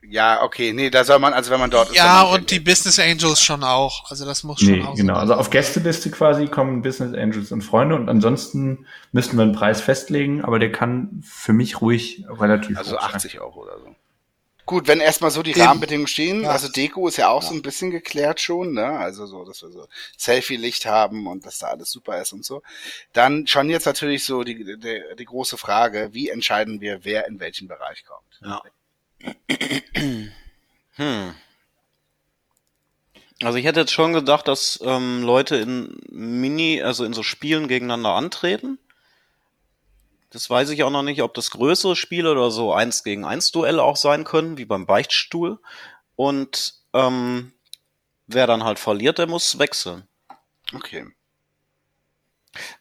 ja, okay, nee, da soll man, also wenn man dort ist. ja, soll man und die Business Angels schon auch. Also das muss schon Nee, auch genau. sein. Also auf Gästeliste quasi kommen Business Angels und Freunde und ansonsten müssten wir einen Preis festlegen, aber der kann für mich ruhig relativ Also hoch sein. 80 Euro oder so. Gut, wenn erstmal so die Eben. Rahmenbedingungen stehen, Ja. also Deko ist ja auch so ein bisschen geklärt schon, ne? Also so, dass wir so Selfie-Licht haben und dass da alles super ist und so. Dann schon jetzt natürlich so die, die, die große Frage, wie entscheiden wir, wer in welchen Bereich kommt? Ja. Hm. Also ich hätte jetzt schon gedacht, dass ähm, Leute in Mini, also in so Spielen gegeneinander antreten. Das weiß ich auch noch nicht, ob das größere Spiele oder so eins gegen eins Duelle auch sein können, wie beim Beichtstuhl. Und ähm, wer dann halt verliert, der muss wechseln. Okay.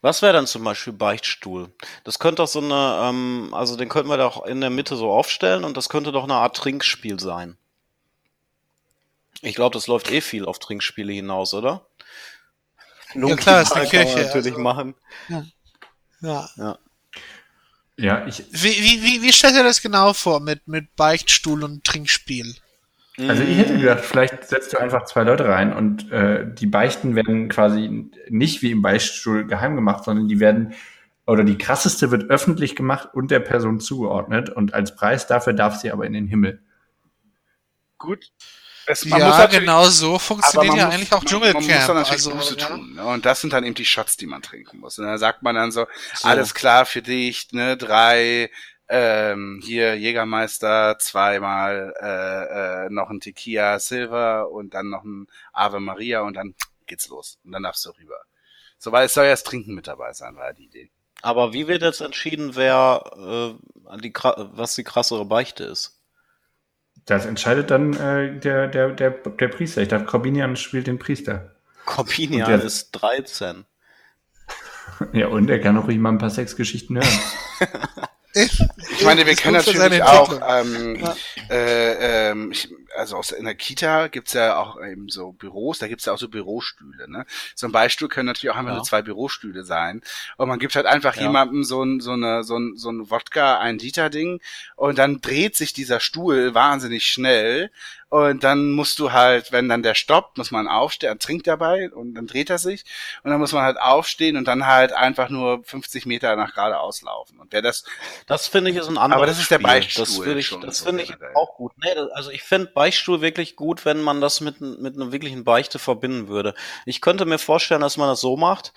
Was wäre dann zum Beispiel Beichtstuhl? Das könnte doch so eine, ähm, also den könnten wir doch in der Mitte so aufstellen und das könnte doch eine Art Trinkspiel sein. Ich glaube, das läuft eh viel auf Trinkspiele hinaus, oder? Ja, klar, ist eine Kirche, natürlich also. machen. Ja. Ja, ich, Wie, wie, wie, wie stellt ihr das genau vor mit, mit Beichtstuhl und Trinkspiel? Also ich hätte gedacht, vielleicht setzt du einfach zwei Leute rein und äh, die Beichten werden quasi nicht wie im Beichtstuhl geheim gemacht, sondern die werden oder die krasseste wird öffentlich gemacht und der Person zugeordnet und als Preis dafür darf sie aber in den Himmel. Gut. Es, man ja, muss genau so funktioniert ja muss- eigentlich auch man- Man muss Dschungelcamp. dann natürlich also, Buße ja. tun. Ne? Und das sind dann eben die Shots, die man trinken muss. Und dann sagt man dann so, So. alles klar für dich, ne, drei, ähm, hier Jägermeister, zweimal äh, äh, noch ein Tequila Silver und dann noch ein Ave Maria und dann geht's los. Und dann darfst du rüber. So, weil es soll ja das Trinken mit dabei sein, war die Idee. Aber wie wird jetzt entschieden, wer äh, die was die krassere Beichte ist? Das entscheidet dann äh, der, der, der, der Priester. Ich dachte, Corbinian spielt den Priester. Corbinian der- ist 13. Ja, und er kann auch ruhig mal ein paar Sexgeschichten hören. Ich meine, wir können natürlich auch, ähm, Ja. äh, ähm, ich, also aus, in der Kita gibt's ja auch eben so Büros, da gibt's ja auch so Bürostühle. Ne? So ein Beispiel können natürlich auch einfach Ja. nur zwei Bürostühle sein. Und man gibt halt einfach Ja. jemandem so ein, so eine, so ein, so ein Wodka, ein Liter Ding und dann dreht sich dieser Stuhl wahnsinnig schnell Und dann musst du halt, wenn dann der stoppt, muss man aufstehen, trinkt dabei und dann dreht er sich. Und dann muss man halt aufstehen und dann halt einfach nur 50 Meter nach geradeaus laufen. Und wer das. Das finde ich ist ein anderes Aber das ist der Spiel. Beichtstuhl Das finde ich, das so finde ich auch gut. Nee, das, also ich finde Beichtstuhl wirklich gut, wenn man das mit, mit einer wirklichen Beichte verbinden würde. Ich könnte mir vorstellen, dass man das so macht.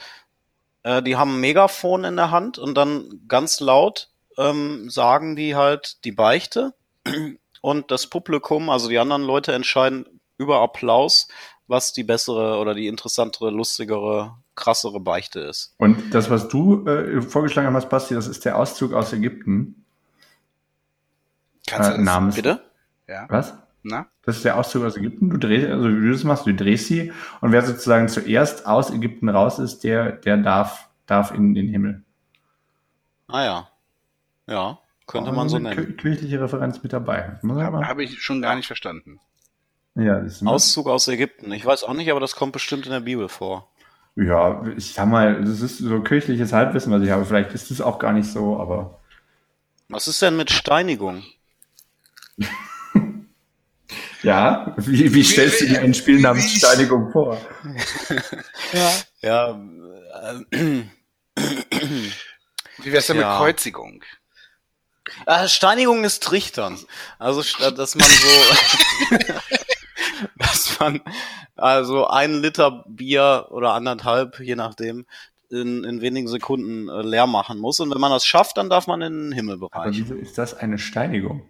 Äh, die haben ein Megafon in der Hand und dann ganz laut ähm, sagen die halt die Beichte und das Publikum, also die anderen Leute entscheiden über Applaus, was die bessere oder die interessantere, lustigere, krassere Beichte ist. Und das, was du äh, vorgeschlagen hast, Basti, das ist der Auszug aus Ägypten. Kannst du Äh, das? namens. Bitte? Ja. Was? Na? Das ist der Auszug aus Ägypten. Du drehst, also wie du das machst, du drehst sie und wer sozusagen zuerst aus Ägypten raus ist, der, der darf, darf in den Himmel. Ah ja. Ja, könnte man so eine nennen. kir- Kirchliche Referenz mit dabei. Habe ich schon gar nicht verstanden. ja, Auszug aus Ägypten. Ich weiß auch nicht, aber das kommt bestimmt in der Bibel vor. Ja, ich sag mal, das ist so kirchliches Halbwissen, was ich habe. Vielleicht ist es auch gar nicht so, aber Was ist denn mit Steinigung? ja, wie, wie stellst du dir ein Spiel namens wie- Steinigung vor? Ja. Ja, äh, Wie wär's denn Ja. mit Kreuzigung? äh, Steinigung ist Trichtern. Also statt dass man so, dass man also ein Liter Bier oder anderthalb, je nachdem, in, in wenigen Sekunden äh, leer machen muss. Und wenn man das schafft, dann darf man in den Aber Himmelbereich. wieso ist das eine Steinigung?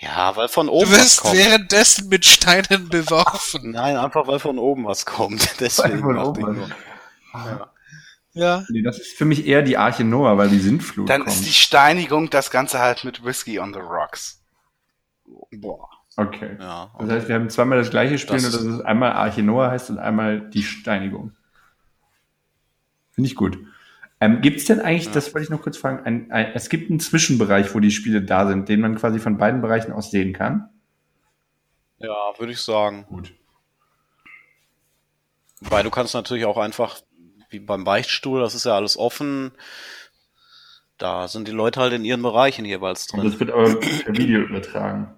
Ja, weil von Du oben was wirst kommt. währenddessen mit Steinen beworfen. Nein, einfach weil von oben was kommt. Deswegen Von dachte oben ich was. nur. Ja. Ja. Nee, das ist für mich eher die Arche Noah, weil die Sintflut Dann kommt. ist die Steinigung das Ganze halt mit Whiskey on the Rocks. Boah. okay. Ja. Das heißt, wir haben zweimal das gleiche Spiel, Das nur dass es einmal Arche Noah heißt und einmal die Steinigung. Finde ich gut. Ähm, gibt es denn eigentlich, das wollte ich noch kurz fragen, ein, ein, es gibt einen Zwischenbereich, wo die Spiele da sind, den man quasi von beiden Bereichen aus sehen kann? Ja, würde ich sagen. Gut. Weil du kannst natürlich auch einfach, wie beim Beichtstuhl, das ist ja alles offen. Da sind die Leute halt in ihren Bereichen jeweils Und drin. das wird aber per Video übertragen.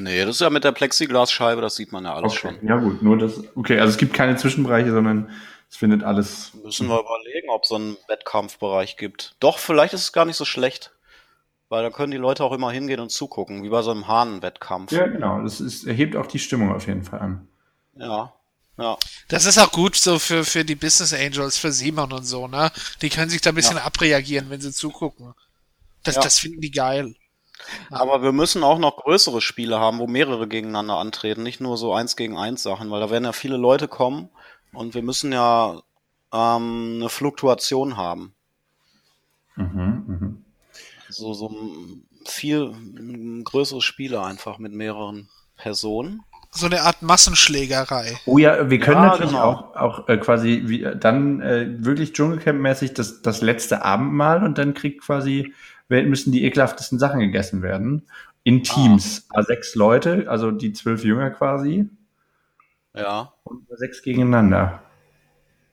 Nee, das ist ja mit der Plexiglasscheibe, das sieht man ja alles Okay. schon. Ja gut, nur das. Okay, also es gibt keine Zwischenbereiche, sondern es findet alles. Müssen wir überlegen, ob es so einen Wettkampfbereich gibt. Doch, vielleicht ist es gar nicht so schlecht. Weil da können die Leute auch immer hingehen und zugucken, wie bei so einem Hahnenwettkampf. Ja, genau. Das ist, erhebt auch die Stimmung auf jeden Fall an. Ja. Ja. Das ist auch gut so für, für die Business Angels, für Simon und so, ne? Die können sich da ein bisschen abreagieren, wenn sie zugucken. Das, Ja. das finden die geil. Aber wir müssen auch noch größere Spiele haben, wo mehrere gegeneinander antreten, nicht nur so eins gegen eins Sachen, weil da werden ja viele Leute kommen und wir müssen ja ähm, eine Fluktuation haben. Mhm, mhm. So, so ein viel ein größere Spiele einfach mit mehreren Personen. So eine Art Massenschlägerei. Oh ja, wir können Ja, natürlich genau. auch, auch äh, quasi wie, dann äh, wirklich Dschungelcamp-mäßig das, das letzte Abendmahl und dann kriegt quasi, müssen die ekelhaftesten Sachen gegessen werden. In Teams. Ah. Sechs Leute, also die zwölf Jünger quasi. Ja. Und sechs gegeneinander.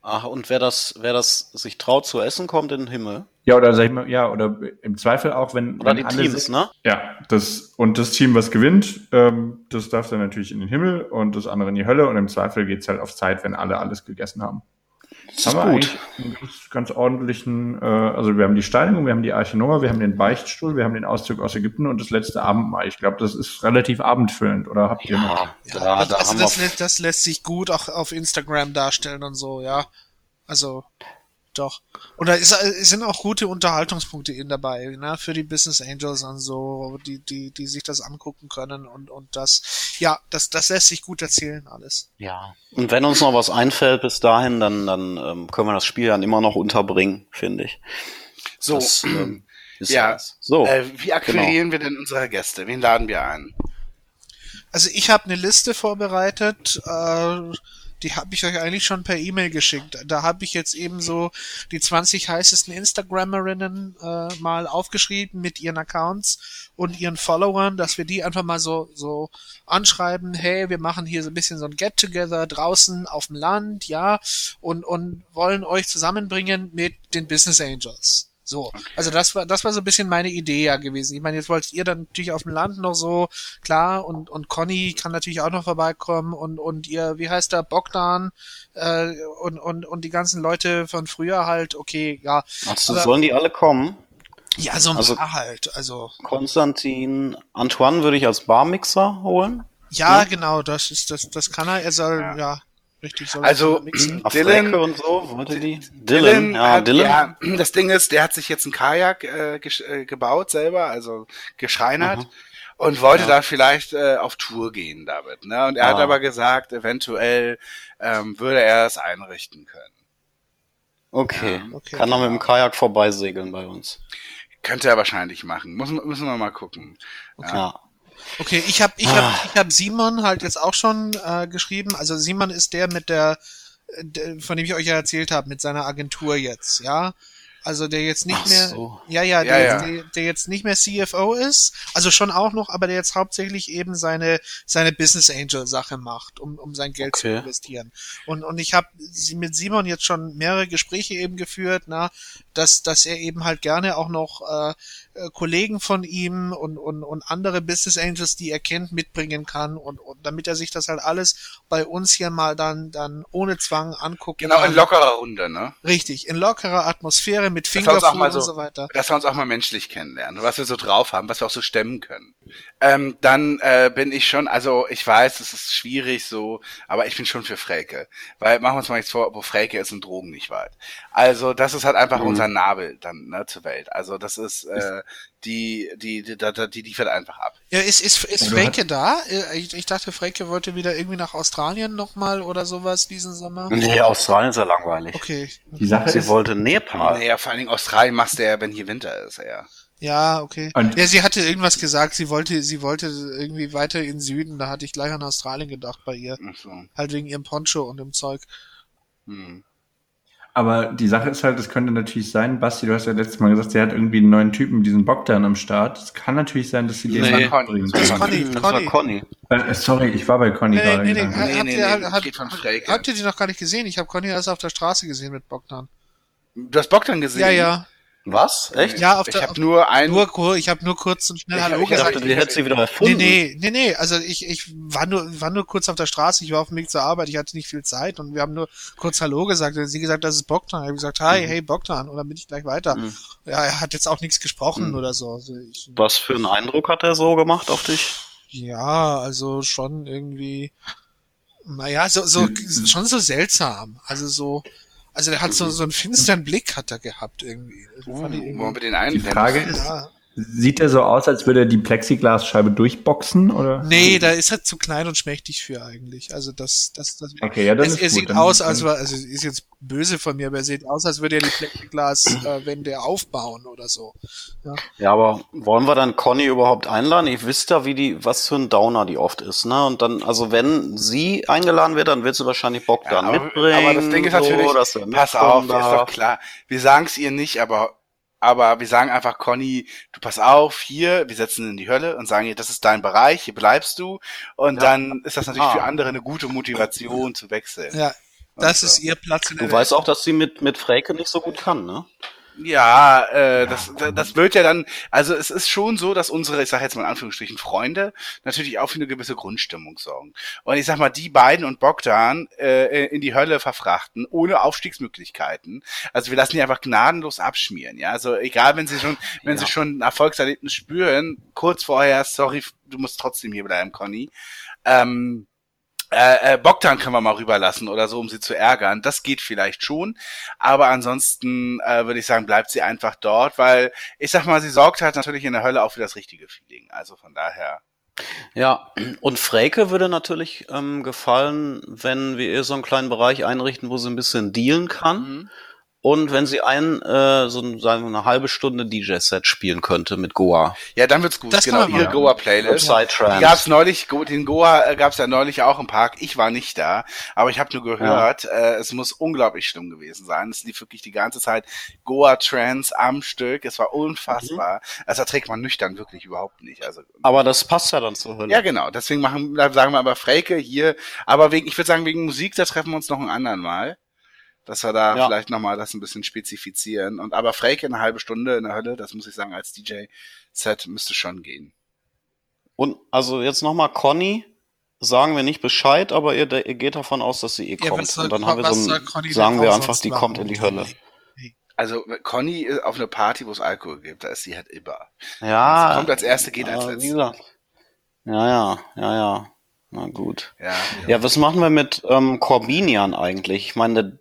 Ach, und wer das, wer das sich traut zu essen, kommt in den Himmel. Ja, oder sag ich mal, ja, oder im Zweifel auch, wenn, Oder wenn die Teams, sechs- ne? Ja, das, und das Team, was gewinnt, ähm, das darf dann natürlich in den Himmel und das andere in die Hölle und im Zweifel geht's halt auf Zeit, wenn alle alles gegessen haben. Das haben ist wir gut. einen ganz, ganz ordentlichen, äh, also wir haben die Steinigung, wir haben die Arche Noah, wir haben den Beichtstuhl, wir haben den Auszug aus Ägypten und das letzte Abendmahl. Ich glaube, das ist relativ abendfüllend, oder habt ihr noch? Ja, also da also haben das, das lässt sich gut auch auf Instagram darstellen und so, ja. Also, doch. Und da ist, es sind auch gute Unterhaltungspunkte in dabei, ne, für die Business Angels und so, die, die, die sich das angucken können und, und das, ja, das, das lässt sich gut erzählen alles. Ja. Und wenn uns noch was einfällt bis dahin, dann, dann ähm, können wir das Spiel dann immer noch unterbringen, finde ich. So, Das, ähm, ist Ja. alles. So. äh, wie akquirieren wir denn unsere Gäste? Wen laden wir ein? Also ich habe eine Liste vorbereitet, äh, die habe ich euch eigentlich schon per E-Mail geschickt. Da habe ich jetzt eben so die 20 heißesten Instagrammerinnen äh, mal aufgeschrieben mit ihren Accounts und ihren Followern, dass wir die einfach mal so so anschreiben, hey, wir machen hier so ein bisschen so ein Get-Together draußen auf dem Land, ja, und und wollen euch zusammenbringen mit den Business Angels. So, also das war das war so ein bisschen meine Idee ja gewesen. Ich meine, jetzt wollt ihr dann natürlich auf dem Land noch so klar und und Conny kann natürlich auch noch vorbeikommen und und ihr wie heißt der Bogdan äh, und und und die ganzen Leute von früher halt. Okay, ja. Also aber, sollen die alle kommen? Ja, so ein also, paar halt. Also Konstantin, Antoine würde ich als Barmixer holen. Ja, ja, genau. Das ist das das kann er. Er soll ja. ja Richtig, soll also Dylan und so, wollte die? Dylan, Dylan, ja, hat, Dylan. Ja, das Ding ist, der hat sich jetzt ein Kajak äh, äh, gebaut selber, also geschreinert. Mhm. Und wollte ja. da vielleicht äh, auf Tour gehen damit. Ne? Und er ah. hat aber gesagt, eventuell ähm, würde er es einrichten können. Okay. Ja, okay. Kann er mit dem Kajak vorbeisegeln bei uns. Könnte er wahrscheinlich machen. Muss, müssen wir mal gucken. Okay. Ja. Okay, ich habe ich hab, ah. ich hab Simon halt jetzt auch schon äh, geschrieben. Also Simon ist der mit der, der von dem ich euch ja erzählt habe, mit seiner Agentur jetzt, ja. Also der jetzt nicht Ach mehr, so. ja, ja, der, ja, ja. Der, der, jetzt nicht mehr CFO ist, also schon auch noch, aber der jetzt hauptsächlich eben seine seine Business Angel Sache macht, um um sein Geld okay. zu investieren. Und und ich habe mit Simon jetzt schon mehrere Gespräche eben geführt, na, dass dass er eben halt gerne auch noch äh, äh, Kollegen von ihm und, und, und andere Business Angels, die er kennt, mitbringen kann und, und damit er sich das halt alles bei uns hier mal dann, dann ohne Zwang anguckt. Genau, kann. in lockerer Runde, ne? Richtig, in lockerer Atmosphäre mit Fingerfood so, und so weiter. Dass wir uns auch mal menschlich kennenlernen, was wir so drauf haben, was wir auch so stemmen können. Ähm, dann äh, bin ich schon, also ich weiß, es ist schwierig so, aber ich bin schon für Freke. Weil machen wir uns mal nichts vor, wo Freke ist und Drogen nicht weit. Also das ist halt einfach mhm. unser Nabel dann ne, zur Welt. Also das ist äh, die, die, die, die, die liefert einfach ab. Ja, ist, ist, ist Freke da? Äh, ich, ich dachte, Freke wollte wieder irgendwie nach Australien nochmal oder sowas diesen Sommer. Nee, Australien ist ja langweilig. Okay. Die Sache Sie ist, wollte Nepal. Naja, vor allen Dingen Australien machst du ja, wenn hier Winter ist, ja. Ja, okay. Und ja, sie hatte irgendwas gesagt, sie wollte, sie wollte irgendwie weiter in Süden, da hatte ich gleich an Australien gedacht bei ihr. Ach so. Halt wegen ihrem Poncho und dem Zeug. Hm. Aber die Sache ist halt, es könnte natürlich sein, Basti, du hast ja letztes Mal gesagt, sie hat irgendwie einen neuen Typen, diesen Bogdan am Start. Es kann natürlich sein, dass sie den nee, bringen. Das ist Conny, das Conny. Conny. Äh, sorry, ich war bei Conny nee, gerade. Nee, nee, nee, habt, ihr, hat, hat, habt ihr die noch gar nicht gesehen? Ich habe Conny erst auf der Straße gesehen mit Bogdan. Du hast Bogdan gesehen? Ja, ja. Was? Echt? Ja, auf ich habe nur ein nur ich habe nur kurz und schnell ich Hallo gesagt. Ich dachte, die hätte sie wieder erfunden. Nee, nee, nee, nee, also ich ich war nur war nur kurz auf der Straße, ich war auf dem Weg zur Arbeit, ich hatte nicht viel Zeit und wir haben nur kurz Hallo gesagt. Und sie gesagt, das ist Bogdan. Ich habe gesagt, hi, mhm. hey Bogdan und dann bin ich gleich weiter. Mhm. Ja, er hat jetzt auch nichts gesprochen mhm. oder so. Also ich, Was für einen Eindruck hat er so gemacht auf dich? Ja, also schon irgendwie naja, so, so mhm. schon so seltsam. Also so also der hat so, so einen finsteren Blick hat er gehabt irgendwie. Uh, irgendwie. Wollen wir den einen? Die Frage ist, ja. Sieht er so aus, als würde er die Plexiglasscheibe durchboxen, oder? Nee, da ist er zu klein und schmächtig für eigentlich. Also das, das, das. Okay, ja, das es, ist Er gut. sieht dann aus, als war, also ist jetzt böse von mir, aber er sieht aus, als würde er die Plexiglaswände äh, aufbauen oder so. Ja. ja, aber wollen wir dann Conny überhaupt einladen? Ich wüsste ja, wie die, was für ein Downer die oft ist, ne? Und dann, also wenn sie eingeladen wird, dann wird sie wahrscheinlich Bock dann ja, aber, mitbringen. Aber das Ding ist natürlich, so, pass auf, ist doch klar. Wir sagen es ihr nicht, aber aber wir sagen einfach, Conny, du pass auf, hier, wir setzen in die Hölle und sagen ihr, das ist dein Bereich, hier bleibst du. Und ja. dann ist das natürlich ah. für andere eine gute Motivation zu wechseln. Ja, das und, ist ihr Platz in der Du Welt. weißt auch, dass sie mit, mit Freke nicht so gut kann, ne? Ja, äh, das, das wird ja dann, also es ist schon so, dass unsere, ich sage jetzt mal in Anführungsstrichen, Freunde natürlich auch für eine gewisse Grundstimmung sorgen. Und ich sag mal, die beiden und Bogdan äh, in die Hölle verfrachten, ohne Aufstiegsmöglichkeiten. Also wir lassen die einfach gnadenlos abschmieren, ja. Also egal, wenn sie schon, wenn ja. sie schon ein Erfolgserlebnis spüren, kurz vorher, sorry, du musst trotzdem hier bleiben, Conny. Ähm, äh, äh, Bogdan können wir mal rüberlassen oder so, um sie zu ärgern. Das geht vielleicht schon. Aber ansonsten äh, würde ich sagen, bleibt sie einfach dort, weil ich sag mal, sie sorgt halt natürlich in der Hölle auch für das richtige Feeling. Also von daher. Ja, und Freke würde natürlich ähm, gefallen, wenn wir ihr so einen kleinen Bereich einrichten, wo sie ein bisschen dealen kann. Mhm. Und wenn sie ein, äh, so sagen wir, eine halbe Stunde DJ-Set spielen könnte mit Goa. Ja, dann wird's gut. Das genau, ihre Goa-Playlist. Ja. Die gab's neulich, den Goa äh, gab's ja neulich auch im Park. Ich war nicht da, aber ich habe nur gehört, ja. äh, es muss unglaublich schlimm gewesen sein. Es lief wirklich die ganze Zeit Goa-Trance am Stück. Es war unfassbar. Mhm. Also da trägt man nüchtern wirklich überhaupt nicht. Also, aber das passt ja dann zur Hölle. Ja, genau. Deswegen machen, sagen wir aber Freke hier. Aber wegen, ich würde sagen, wegen Musik, da treffen wir uns noch ein anderen Mal. Dass wir da Ja. vielleicht nochmal das ein bisschen spezifizieren. Und aber Frake eine halbe Stunde in der Hölle, das muss ich sagen, als DJ-Set müsste schon gehen. Und also jetzt nochmal Conny, sagen wir nicht Bescheid, aber ihr, ihr geht davon aus, dass sie eh Ja, kommt. was soll Und dann haben wir so ein, sagen wir einfach, die kommt in die Hölle. Also Conny ist auf eine Party, wo es Alkohol gibt, da ist sie halt immer. Ja, Sie kommt als erste, geht als letzte. Ja, ja, ja, ja. Na gut. Ja. Ja, was machen wir mit ähm, Corbinian eigentlich? Ich meine,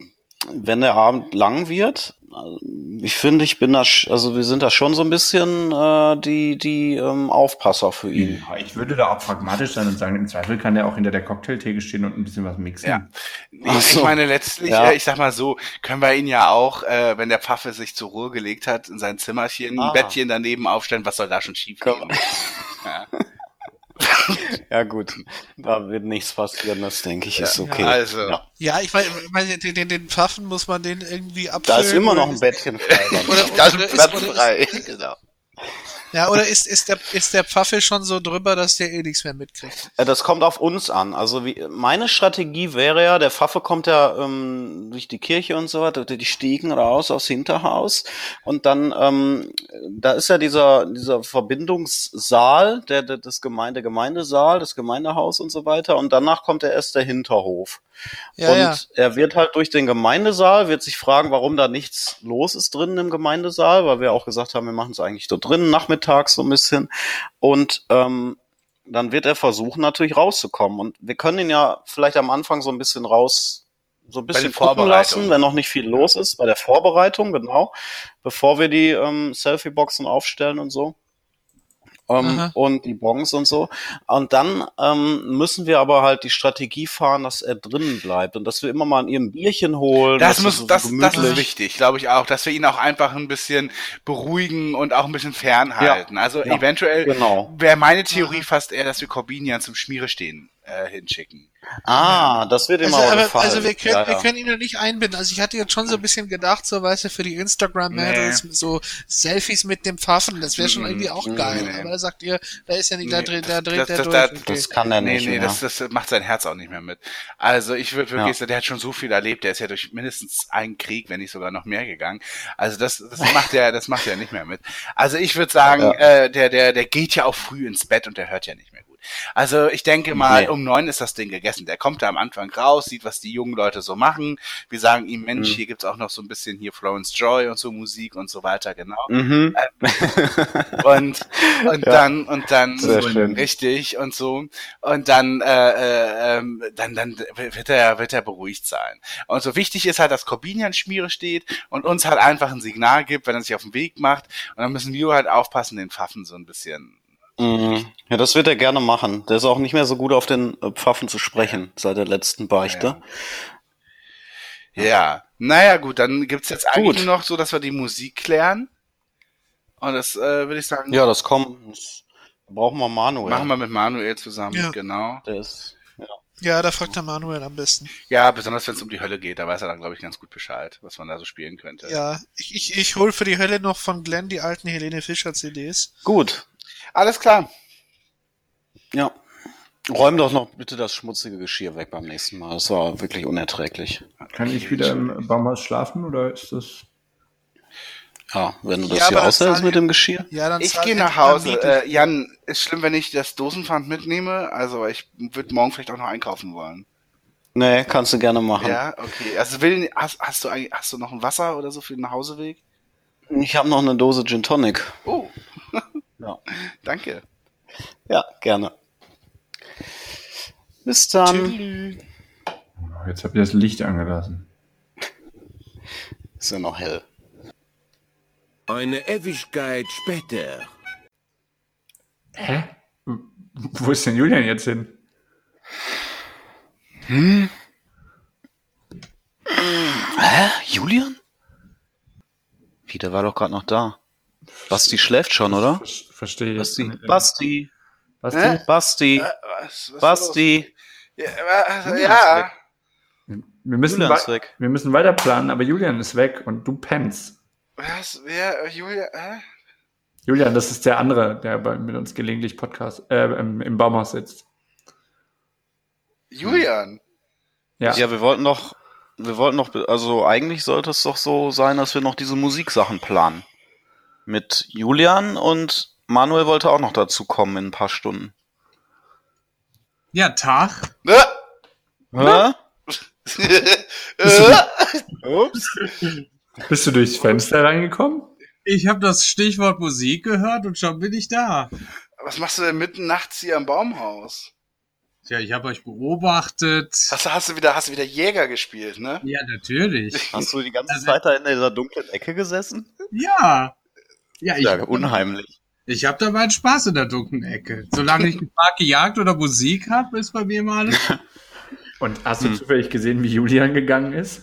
wenn der Abend lang wird, ich finde, ich bin da, sch- also wir sind da schon so ein bisschen äh, die die ähm, Aufpasser für ihn. Ja, ich würde da auch pragmatisch sein und sagen, im Zweifel kann der auch hinter der Cocktailtheke stehen und ein bisschen was mixen. Ja. Ich, so. ich meine, letztlich, Ja. äh, ich sag mal so, können wir ihn ja auch, äh, wenn der Pfaffe sich zur Ruhe gelegt hat, in sein Zimmerchen, Ah. ein Bettchen daneben aufstellen, was soll da schon schief gehen? Ja. Ja gut, da wird nichts passieren, das denke ich ist okay. also. Ja. Ja, ich meine, den, den, den Pfaffen muss man den irgendwie Da abfüllen. ist immer noch ein Bettchen frei. Oder, Da ist ein Platz frei. Genau. Ja, oder ist, ist, der, ist der Pfaffe schon so drüber, dass der eh nichts mehr mitkriegt? Äh, Das kommt auf uns an. Also wie, meine Strategie wäre ja, der Pfaffe kommt ja ähm, durch die Kirche und so weiter, die Stiegen raus aufs Hinterhaus und dann, ähm, da ist ja dieser, dieser Verbindungssaal, der, der das Gemeinde, Gemeindesaal, das Gemeindehaus und so weiter und danach kommt ja erst der Hinterhof. Ja, und ja. er wird halt durch den Gemeindesaal, wird sich fragen, warum da nichts los ist drinnen im Gemeindesaal, weil wir auch gesagt haben, wir machen es eigentlich dort drinnen, nachmittags so ein bisschen. Und ähm, dann wird er versuchen, natürlich rauszukommen. Und wir können ihn ja vielleicht am Anfang so ein bisschen raus, so ein bisschen gucken lassen, wenn noch nicht viel los ist, bei der Vorbereitung, genau, bevor wir die ähm, Selfie-Boxen aufstellen und so. Ähm, und die Bons und so. Und dann ähm, müssen wir aber halt die Strategie fahren, dass er drinnen bleibt und dass wir immer mal an ihm ein Bierchen holen. Das muss, so das, das ist wichtig, glaube ich auch, dass wir ihn auch einfach ein bisschen beruhigen und auch ein bisschen fernhalten. also Ja. eventuell Genau. wäre meine Theorie fast eher, dass wir Corbinian zum Schmiere stehen äh, hinschicken. Ah, das wird ihm Also, aber gefallen. also wir können, ja, wir ja. können ihn ja nicht einbinden. Also ich hatte jetzt schon so ein bisschen gedacht, so weißt du, für die Instagram-Mädels, so Selfies mit dem Pfaffen, das wäre schon irgendwie auch Mhm. geil. Nee. Aber da sagt ihr, da ist ja nicht, da Nee, dreht, das- da dreht das- der das- durch. das- okay. Das kann er Nee, nicht. nee, ja. das, das macht sein Herz auch nicht mehr mit. Also ich würde wirklich Ja. sagen, der hat schon so viel erlebt, der ist ja durch mindestens einen Krieg, wenn nicht sogar noch mehr gegangen. Also das, das macht er, das macht er nicht mehr mit. Also ich würde sagen, Ja. äh, der, der, der geht ja auch früh ins Bett und der hört ja nicht mehr. Also ich denke mal, Nee. um neun ist das Ding gegessen. Der kommt da am Anfang raus, sieht, was die jungen Leute so machen. Wir sagen ihm, Mensch, Mhm. hier gibt's auch noch so ein bisschen hier Florence Joy und so Musik und so weiter, genau. mhm. Und, und Ja. dann, und dann, Sehr schön. richtig und so. Und dann, äh, äh, ähm, dann, dann wird er, wird er beruhigt sein. Und so wichtig ist halt, dass Corbinian Schmiere steht und uns halt einfach ein Signal gibt, wenn er sich auf den Weg macht. Und dann müssen wir halt aufpassen, den Pfaffen so ein bisschen. Mhm. Ja, das wird er gerne machen. Der ist auch nicht mehr so gut auf den äh, Pfaffen zu sprechen seit der letzten Beichte. Ja. Naja, gut, dann gibt's jetzt eigentlich Gut. nur noch so, dass wir die Musik klären. Und das äh, würde ich sagen, Ja, das kommt. Das brauchen wir Manuel. machen wir mit Manuel zusammen, Ja. genau. Der ist, ja. Ja, da fragt der Manuel am besten. Ja, besonders wenn es um die Hölle geht, da weiß er dann, glaube ich, ganz gut Bescheid, was man da so spielen könnte. Ja, ich, ich, ich hol für die Hölle noch von Glenn die alten Helene Fischer CDs. Gut. Alles klar. Ja. Räum doch noch bitte das schmutzige Geschirr weg beim nächsten Mal. Das war wirklich unerträglich. Kann ich wieder im Baumhaus schlafen oder ist das? Ja, wenn du das Ja, hier aushältst mit dem Geschirr. Ja, dann Ich gehe nach Hause. Äh, Jan, ist schlimm, wenn ich das Dosenpfand mitnehme? Also ich würde morgen vielleicht auch noch einkaufen wollen. Nee, kannst du gerne machen. Ja, okay. Also will, hast, hast du eigentlich, hast du noch ein Wasser oder so für den Nachhauseweg? Ich habe noch eine Dose Gin Tonic. Oh, Ja. danke. Ja, gerne. Bis dann. Tschüss. Jetzt habt ihr das Licht angelassen. Ist ja noch hell. Eine Ewigkeit später. Hä? Wo ist denn Julian jetzt hin? Hä? Julian? Wie, der war doch gerade noch da. Basti schläft schon, oder? Ver- Verstehe ich. Basti. nicht. Basti. Basti? Hä? Basti. Was, was Basti. Ja, äh, Julian ja. Wir müssen, Julian ist weg. wir müssen weiter planen, aber Julian ist weg und du pennst. was, wer, Julia, hä? Julian, das ist der andere, der bei, mit uns gelegentlich Podcast äh, im, im Baumhaus sitzt. Julian? Ja. Ja, wir wollten doch, wir wollten noch, also eigentlich sollte es doch so sein, dass wir noch diese Musiksachen planen. Mit Julian und Manuel wollte auch noch dazu kommen in ein paar Stunden. Ja, Tag. Äh, äh, Ups. Bist du durchs Fenster reingekommen? Ich habe das Stichwort Musik gehört und schon bin ich da. was machst du denn mitten nachts hier am Baumhaus? Tja, ich habe euch beobachtet. Hast du, hast du wieder, hast du wieder Jäger gespielt, ne? Ja, natürlich. Hast du die ganze Also- Zeit da in dieser dunklen Ecke gesessen? Ja. Ja, ich, Ja, unheimlich. ich habe da meinen Spaß in der dunklen Ecke. Solange ich einen Tag gejagt oder Musik habe, ist bei mir alles. Und hast du Hm. zufällig gesehen, wie Julian gegangen ist?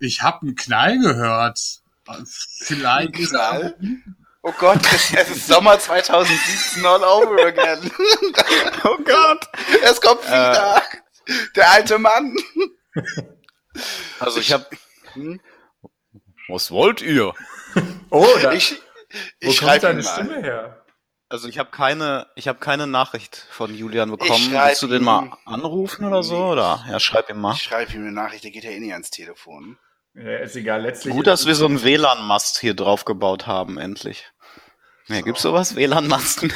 Ich habe einen Knall gehört. Vielleicht Ein Knall? Oh Gott, es ist Sommer 2017 all over again. Oh Gott! Es kommt wieder. Der alte Mann. Also ich habe. Was wollt ihr? Oh, da, Ich, wo ich kommt schreibe deine. Stimme her? Also ich habe keine, ich habe keine Nachricht von Julian bekommen. Willst du den mal anrufen oder so? Oder? Ja, schreib ihm mal. Ich schreibe ihm eine Nachricht, der geht ja eh nicht ans Telefon. Ja, ist egal, letztlich. Gut, dass wir so einen WLAN-Mast hier drauf gebaut haben, endlich. Ja, gibt's sowas? WLAN-Masten?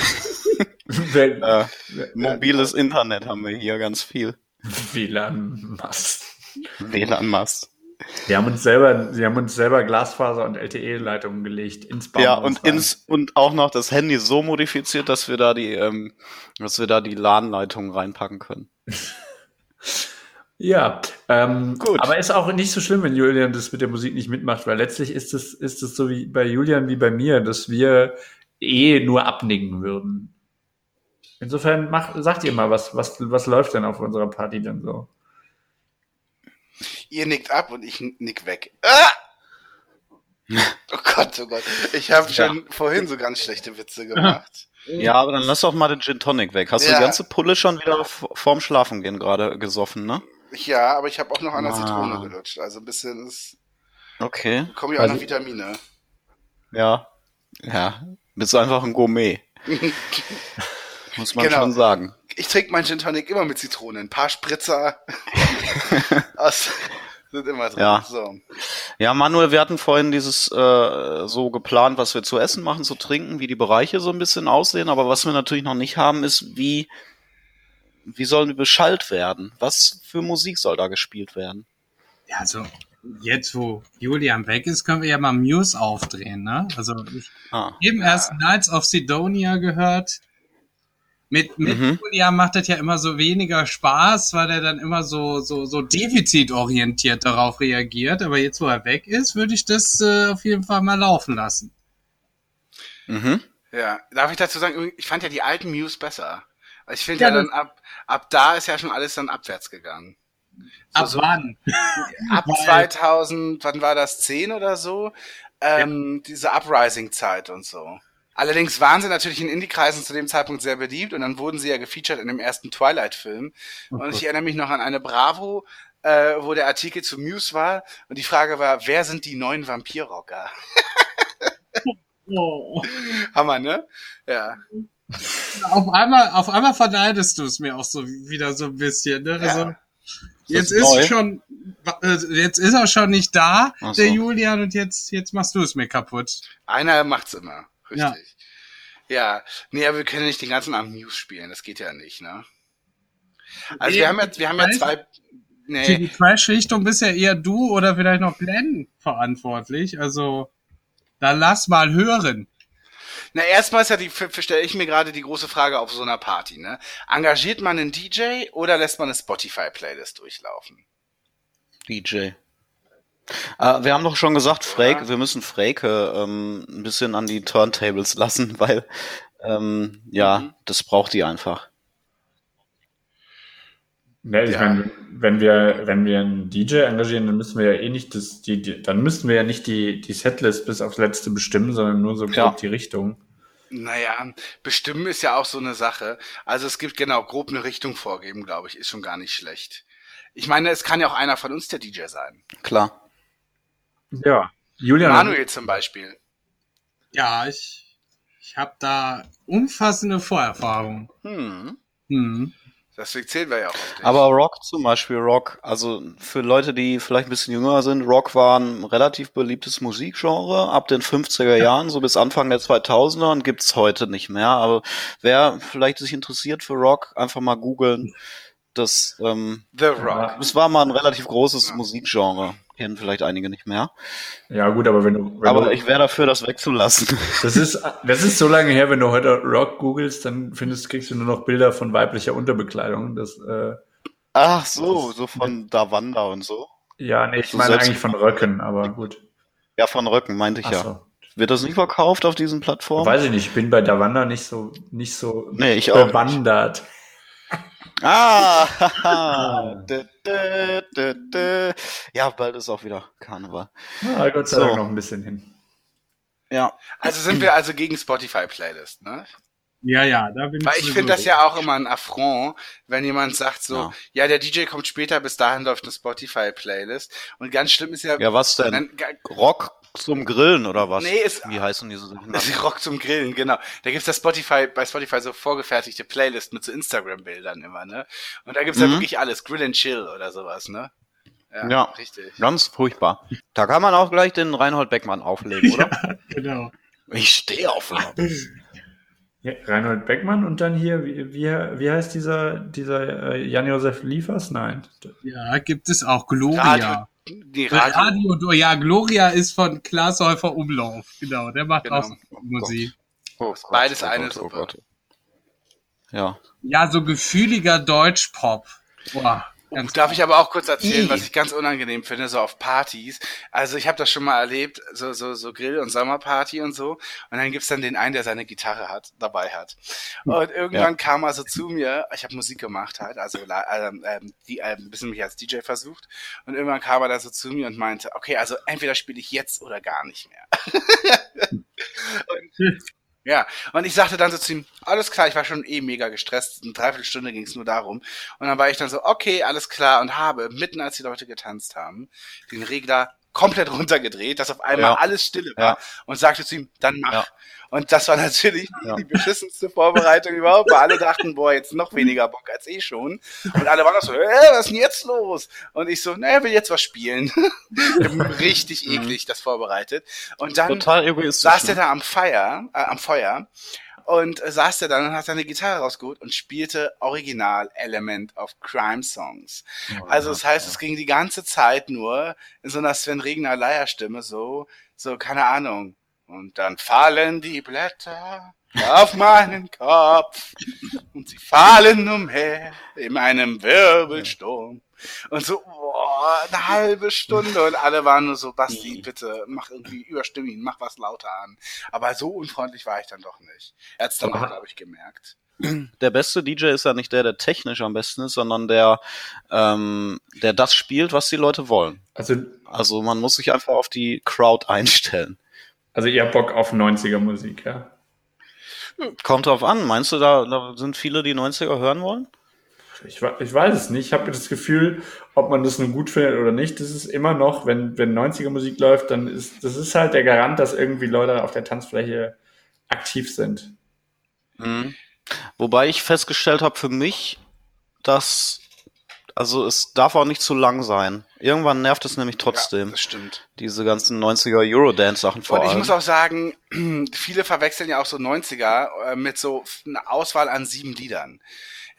Wenn, äh, mobiles Internet haben wir hier ganz viel. WLAN-Mast. WLAN-Mast. Wir haben uns selber, sie haben uns selber Glasfaser und LTE-Leitungen gelegt ins Baumhaus. Ja, und rein. ins, und auch noch das Handy so modifiziert, dass wir da die, ähm, dass wir da die LAN-Leitungen reinpacken können. Ja, ähm, Gut. aber ist auch nicht so schlimm, wenn Julian das mit der Musik nicht mitmacht, weil letztlich ist es, ist es so wie bei Julian wie bei mir, dass wir eh nur abnicken würden. Insofern macht, sagt ihr mal, was, was, was läuft denn auf unserer Party denn so? Ihr nickt ab und ich nick weg. Ah! Oh Gott, oh Gott. Ich habe schon vorhin so ganz schlechte Witze gemacht. Ja, aber dann lass doch mal den Gin Tonic weg. Hast du Ja. die ganze Pulle schon wieder vorm Schlafengehen gerade gesoffen, ne? Ja, aber ich habe auch noch an der Ah. Zitrone gelutscht. Also ein bisschen ist, Okay. kommen ja auch Also- noch Vitamine. Ja. Ja. Bist du einfach ein Gourmet. Muss man Genau. schon sagen. Ich trinke meinen Gin Tonic immer mit Zitrone. Ein paar Spritzer aus, sind immer drin. Ja. So. Ja, Manuel, wir hatten vorhin dieses äh, so geplant, was wir zu essen machen, zu trinken, wie die Bereiche so ein bisschen aussehen, aber was wir natürlich noch nicht haben, ist, wie, wie sollen die beschallt werden? Was für Musik soll da gespielt werden? Ja, also jetzt, wo Julian weg ist, können wir ja mal Muse aufdrehen, ne? Also ich Ah. eben erst Knights of Sidonia gehört. Mit, mit Mhm. Julian macht das ja immer so weniger Spaß, weil er dann immer so, so, so defizitorientiert darauf reagiert. Aber jetzt, wo er weg ist, würde ich das äh, auf jeden Fall mal laufen lassen. Mhm. Ja, darf ich dazu sagen, ich fand ja die alten Muse besser. Ich finde ja, Ja, dann ab, ab da ist ja schon alles dann abwärts gegangen. Ab so- wann? Ab Weil- 2000, wann war das, 10 oder so? Ähm, Diese Uprising-Zeit und so. Allerdings waren sie natürlich in Indie-Kreisen zu dem Zeitpunkt sehr beliebt und dann wurden sie ja gefeatured in dem ersten Twilight-Film. Und ich erinnere mich noch an eine Bravo, äh, wo der Artikel zu Muse war und die Frage war, wer sind die neuen Vampirrocker? Oh. Hammer, ne? Ja. Auf einmal, auf einmal verneidest du es mir auch so wieder so ein bisschen. Ne? Also, Ja. jetzt das ist neu? schon, äh, jetzt ist er schon nicht da, so. der Julian, und jetzt, jetzt machst du es mir kaputt. Einer macht's immer. Ja. Richtig. Ja. Nee, aber wir können nicht den ganzen Abend Muse spielen. Das geht ja nicht, ne? Also Nee, wir haben ja, wir haben ja zwei, Für nee, die Trash-Richtung bist ja eher du oder vielleicht noch Glenn verantwortlich. Also, da lass mal hören. Na, erstmal ist ja die, stelle ich mir gerade die große Frage auf so einer Party, ne? Engagiert man einen DJ oder lässt man eine Spotify-Playlist durchlaufen? DJ. Äh, wir haben doch schon gesagt, Frake, Ja. wir müssen Frake ähm, ein bisschen an die Turntables lassen, weil ähm, ja, Mhm. das braucht die einfach. Ne, ich Ja. meine, wenn wir, wenn wir einen DJ engagieren, dann müssen wir ja eh nicht das, die, die dann müssten wir ja nicht die, die Setlist bis aufs Letzte bestimmen, sondern nur so Ja. grob die Richtung. Naja, bestimmen ist ja auch so eine Sache. Also es gibt genau grob eine Richtung vorgeben, glaube ich, ist schon gar nicht schlecht. Ich meine, es kann ja auch einer von uns der DJ sein. Klar. Ja. Julian, Manuel zum Beispiel. Ja, ich, ich habe da umfassende Vorerfahrung. Hm. Hm. Deswegen zählen wir ja auch. Aber Rock zum Beispiel, Rock, also für Leute, die vielleicht ein bisschen jünger sind, Rock war ein relativ beliebtes Musikgenre ab den 50er Jahren, so bis Anfang der 2000er und gibt's heute nicht mehr. Aber wer vielleicht sich interessiert für Rock, einfach mal googeln. Das, ähm, The Rock. das war mal ein relativ großes Musikgenre. Kennen vielleicht einige nicht mehr. Ja, gut, aber wenn du. Wenn Aber du, ich wäre dafür, das wegzulassen. das, ist, das ist so lange her, wenn du heute Rock googelst, dann findest, kriegst du nur noch Bilder von weiblicher Unterbekleidung. Das, äh, Ach so, so von Davanda und so. ja, nee, ich Du meine eigentlich von Röcken, aber gut. Ja, von Röcken, meinte ich Ach ja. so. Wird das nicht verkauft auf diesen Plattformen? Weiß ich nicht, ich bin bei Davanda nicht so, nicht so Nee, ich auch nicht. Ah, dö, dö, dö. ja, bald ist auch wieder Karneval. Ah, Gott sei So. Dank noch ein bisschen hin. Ja, Also sind wir also gegen Spotify-Playlist, ne? Ja, ja, da bin Weil ich finde das ja auch immer ein Affront, wenn jemand sagt so, Ja. ja, der DJ kommt später, bis dahin läuft eine Spotify-Playlist. Und ganz schlimm ist ja, ja, was denn? dann, Rock zum Grillen oder was? Nee, ist- Wie heißen diese Sachen? das ist Rock zum Grillen, genau. Da gibt's das Spotify, bei Spotify so vorgefertigte Playlist mit so Instagram-Bildern immer, ne? Und da gibt's ja Mhm. wirklich alles, Grill and Chill oder sowas, ne? Ja. richtig. Ganz furchtbar. Da kann man auch gleich den Reinhold Beckmann auflegen, oder? Genau. Ich stehe auf. Ja, Reinhold Beckmann und dann hier, wie, wie, wie heißt dieser, dieser äh, Jan-Josef Liefers? Nein. Ja, gibt es auch Gloria. Radio, die Radio. Radio. Radio, ja, Gloria ist von Klaas Häufer Umlauf. Genau, der macht Genau. auch Musik. Oh, Beides oh eine Gott, oh Suppe. Gott. Ja. Ja, so gefühliger Deutschpop. Boah, Oh, darf ich aber auch kurz erzählen, was ich ganz unangenehm finde, so auf Partys. Also ich habe das schon mal erlebt, so so so Grill- und Sommerparty und so. Und dann gibt's dann den einen, der seine Gitarre hat, dabei hat. Und irgendwann kam er so zu mir. Ich habe Musik gemacht halt, also ähm, ähm, die äh, ein bisschen mich als DJ versucht. Und irgendwann kam er da so zu mir und meinte, okay, also entweder spiele ich jetzt oder gar nicht mehr. und, ja, und ich sagte dann so zu ihm, alles klar, ich war schon eh mega gestresst, eine Dreiviertelstunde ging es nur darum. Und dann war ich dann so, okay, alles klar, und habe, mitten als die Leute getanzt haben, den Regler komplett runtergedreht, dass auf einmal Ja. alles stille war Ja. und sagte zu ihm, dann mach. Ja. Und das war natürlich die beschissenste Vorbereitung überhaupt, weil alle dachten, boah, jetzt noch weniger Bock als eh schon. Und alle waren auch so, äh, was ist denn jetzt los? Und ich so, naja, will jetzt was spielen. Richtig eklig das vorbereitet. Und dann Total saß der ne? da am Feuer, äh, am Feuer und äh, saß der dann und hat seine Gitarre rausgeholt und spielte Original Element of Crime Songs. Also das heißt, es ging die ganze Zeit nur in so einer Sven Regner Leierstimme so, so keine Ahnung. Und dann fallen die Blätter auf meinen Kopf und sie fallen umher in einem Wirbelsturm. Und so, boah, eine halbe Stunde und alle waren nur so, Basti, bitte, mach irgendwie, überstimme ihn, mach was lauter an. Aber so unfreundlich war ich dann doch nicht. Er hat's dann auch, glaube ich, gemerkt. der beste DJ ist ja nicht der, der technisch am besten ist, sondern der, ähm, der das spielt, was die Leute wollen. Also, Also man muss sich einfach auf die Crowd einstellen. also ihr habt Bock auf 90er Musik, ja? Kommt drauf an. Meinst du, da, da sind viele, die 90er hören wollen? Ich, ich weiß es nicht. Ich habe das Gefühl, ob man das nun gut findet oder nicht, das ist immer noch, wenn, wenn 90er Musik läuft, dann ist das ist halt der Garant, dass irgendwie Leute auf der Tanzfläche aktiv sind. Mhm. Wobei ich festgestellt habe für mich, dass also es darf auch nicht zu lang sein. Irgendwann nervt es nämlich Ja, trotzdem. das stimmt. Diese ganzen 90er Eurodance-Sachen vor Und ich allem. muss auch sagen, viele verwechseln ja auch so 90er äh, mit so einer Auswahl an sieben Liedern.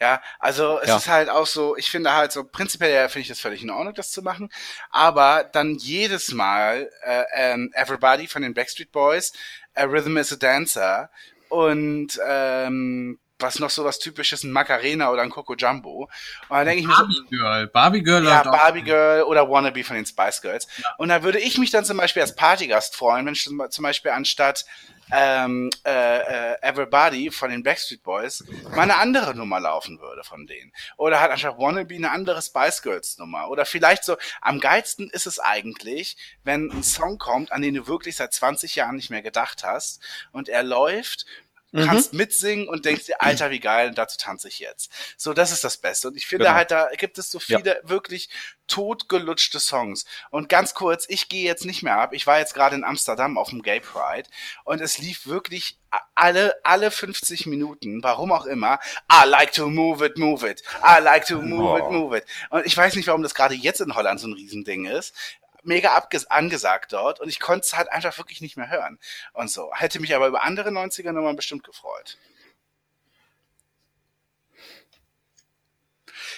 Ja, also es Ja. ist halt auch so, ich finde halt so, prinzipiell ja, finde ich das völlig in Ordnung, das zu machen, aber dann jedes Mal äh, ähm, Everybody von den Backstreet Boys, A Rhythm is a Dancer und ähm, was noch so was typisches, ein Macarena oder ein Coco Jumbo. Und dann denke ich mir so, Barbie Girl. Barbie Girl ja. Barbie Girl oder Wannabe von den Spice Girls. Und da würde ich mich dann zum Beispiel als Partygast freuen, wenn zum zum Beispiel anstatt ähm, äh, äh, Everybody von den Backstreet Boys mal eine andere Nummer laufen würde von denen. Oder halt anstatt Wannabe eine andere Spice Girls Nummer. Oder vielleicht so, am geilsten ist es eigentlich, wenn ein Song kommt, an den du wirklich seit 20 Jahren nicht mehr gedacht hast und er läuft Mhm. kannst mitsingen und denkst dir, Alter, wie geil, und dazu tanze ich jetzt. So, das ist das Beste. Und ich finde Genau. halt, da gibt es so Ja. viele wirklich totgelutschte Songs. Und ganz kurz, ich gehe jetzt nicht mehr ab. Ich war jetzt gerade in Amsterdam auf dem Gay Pride und es lief wirklich alle, alle 50 Minuten, warum auch immer, I like to move it, move it. I like to move it, Oh. move it. Und ich weiß nicht, warum das gerade jetzt in Holland so ein Riesending ist. Mega abges angesagt dort und ich konnte es halt einfach wirklich nicht mehr hören. Und so. Hätte mich aber über andere 90er Nummern bestimmt gefreut.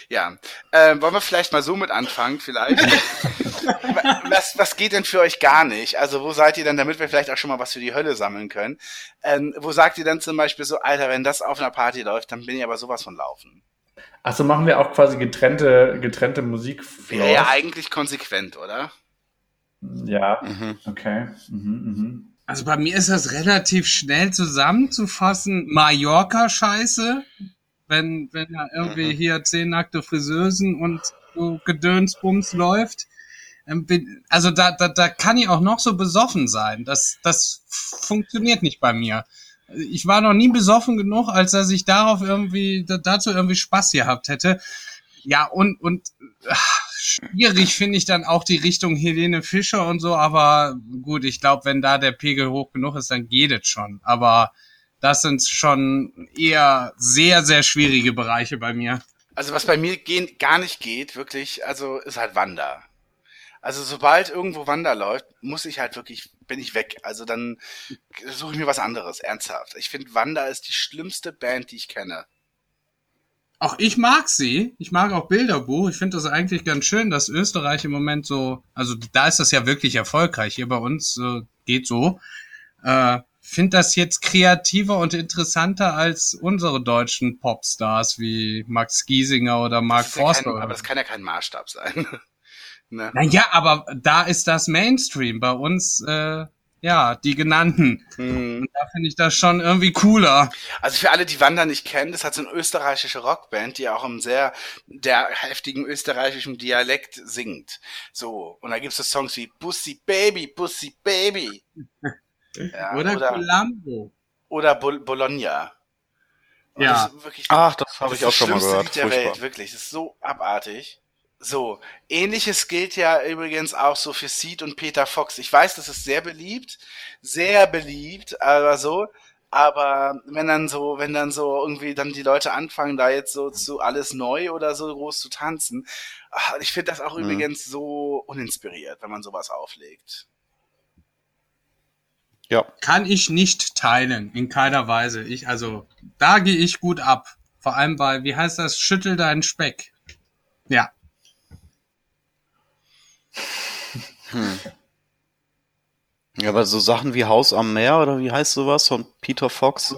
Ja, ähm, wollen wir vielleicht mal so mit anfangen, vielleicht? was, was geht denn für euch gar nicht? Also wo seid ihr denn, damit wir vielleicht auch schon mal was für die Hölle sammeln können? Ähm, wo sagt ihr denn zum Beispiel so, Alter, wenn das auf einer Party läuft, dann bin ich aber sowas von laufen. Achso, machen wir auch quasi getrennte, getrennte Musik. Wäre ja eigentlich konsequent, oder? Ja, Mhm. okay. Mhm, mhm. Also bei mir ist das relativ schnell zusammenzufassen. Mallorca-Scheiße. Wenn, wenn da irgendwie Mhm. hier zehn nackte Friseusen und so Gedönsbums läuft. Ähm, Also da, da, da kann ich auch noch so besoffen sein. Das, das funktioniert nicht bei mir. Ich war noch nie besoffen genug, als dass ich darauf irgendwie, da- dazu irgendwie Spaß gehabt hätte. Ja, und, und ach, schwierig finde ich dann auch die Richtung Helene Fischer und so, aber gut, ich glaube, wenn da der Pegel hoch genug ist, dann geht es schon. Aber das sind schon eher sehr, sehr schwierige Bereiche bei mir. Also was bei mir gehen, gar nicht geht, wirklich, also ist halt Wander. Also sobald irgendwo Wander läuft, muss ich halt wirklich, bin ich weg. Also dann suche ich mir was anderes, ernsthaft. Ich finde, Wander ist die schlimmste Band, die ich kenne. Auch ich mag sie. Ich mag auch Bilderbuch. Ich finde das eigentlich ganz schön, dass Österreich im Moment so, also da ist das ja wirklich erfolgreich. Hier bei uns äh, geht so. Äh, finde das jetzt kreativer und interessanter als unsere deutschen Popstars wie Max Giesinger oder Mark ist ja kein, Forster. aber das kann ja kein Maßstab sein. ne? naja, aber da ist das Mainstream. Bei uns, äh, ja, die genannten. Hm. Und da finde ich das schon irgendwie cooler. Also für alle, die Wander nicht kennen, das hat so eine österreichische Rockband, die auch im sehr der heftigen österreichischen Dialekt singt. So, und da gibt es so Songs wie Pussy Baby, Pussy Baby. Ja, oder, oder, Columbo. oder Bol Bologna. Und Ja. das ist wirklich Ach, das habe ich auch schon mal schlimmste gehört. Lied der Furchtbar. Welt, wirklich. Das ist so abartig. So, ähnliches gilt ja übrigens auch so für Seed und Peter Fox. Ich weiß, das ist sehr beliebt, sehr beliebt, aber so. Aber wenn dann so, wenn dann so irgendwie dann die Leute anfangen, da jetzt so zu alles neu oder so groß zu tanzen, ach, ich finde das auch Mhm. übrigens so uninspiriert, wenn man sowas auflegt. Ja. Kann ich nicht teilen, in keiner Weise. Ich, also, da gehe ich gut ab. Vor allem bei, wie heißt das, schüttel deinen Speck. Ja. Ja, aber so Sachen wie Haus am Meer oder wie heißt sowas von Peter Fox?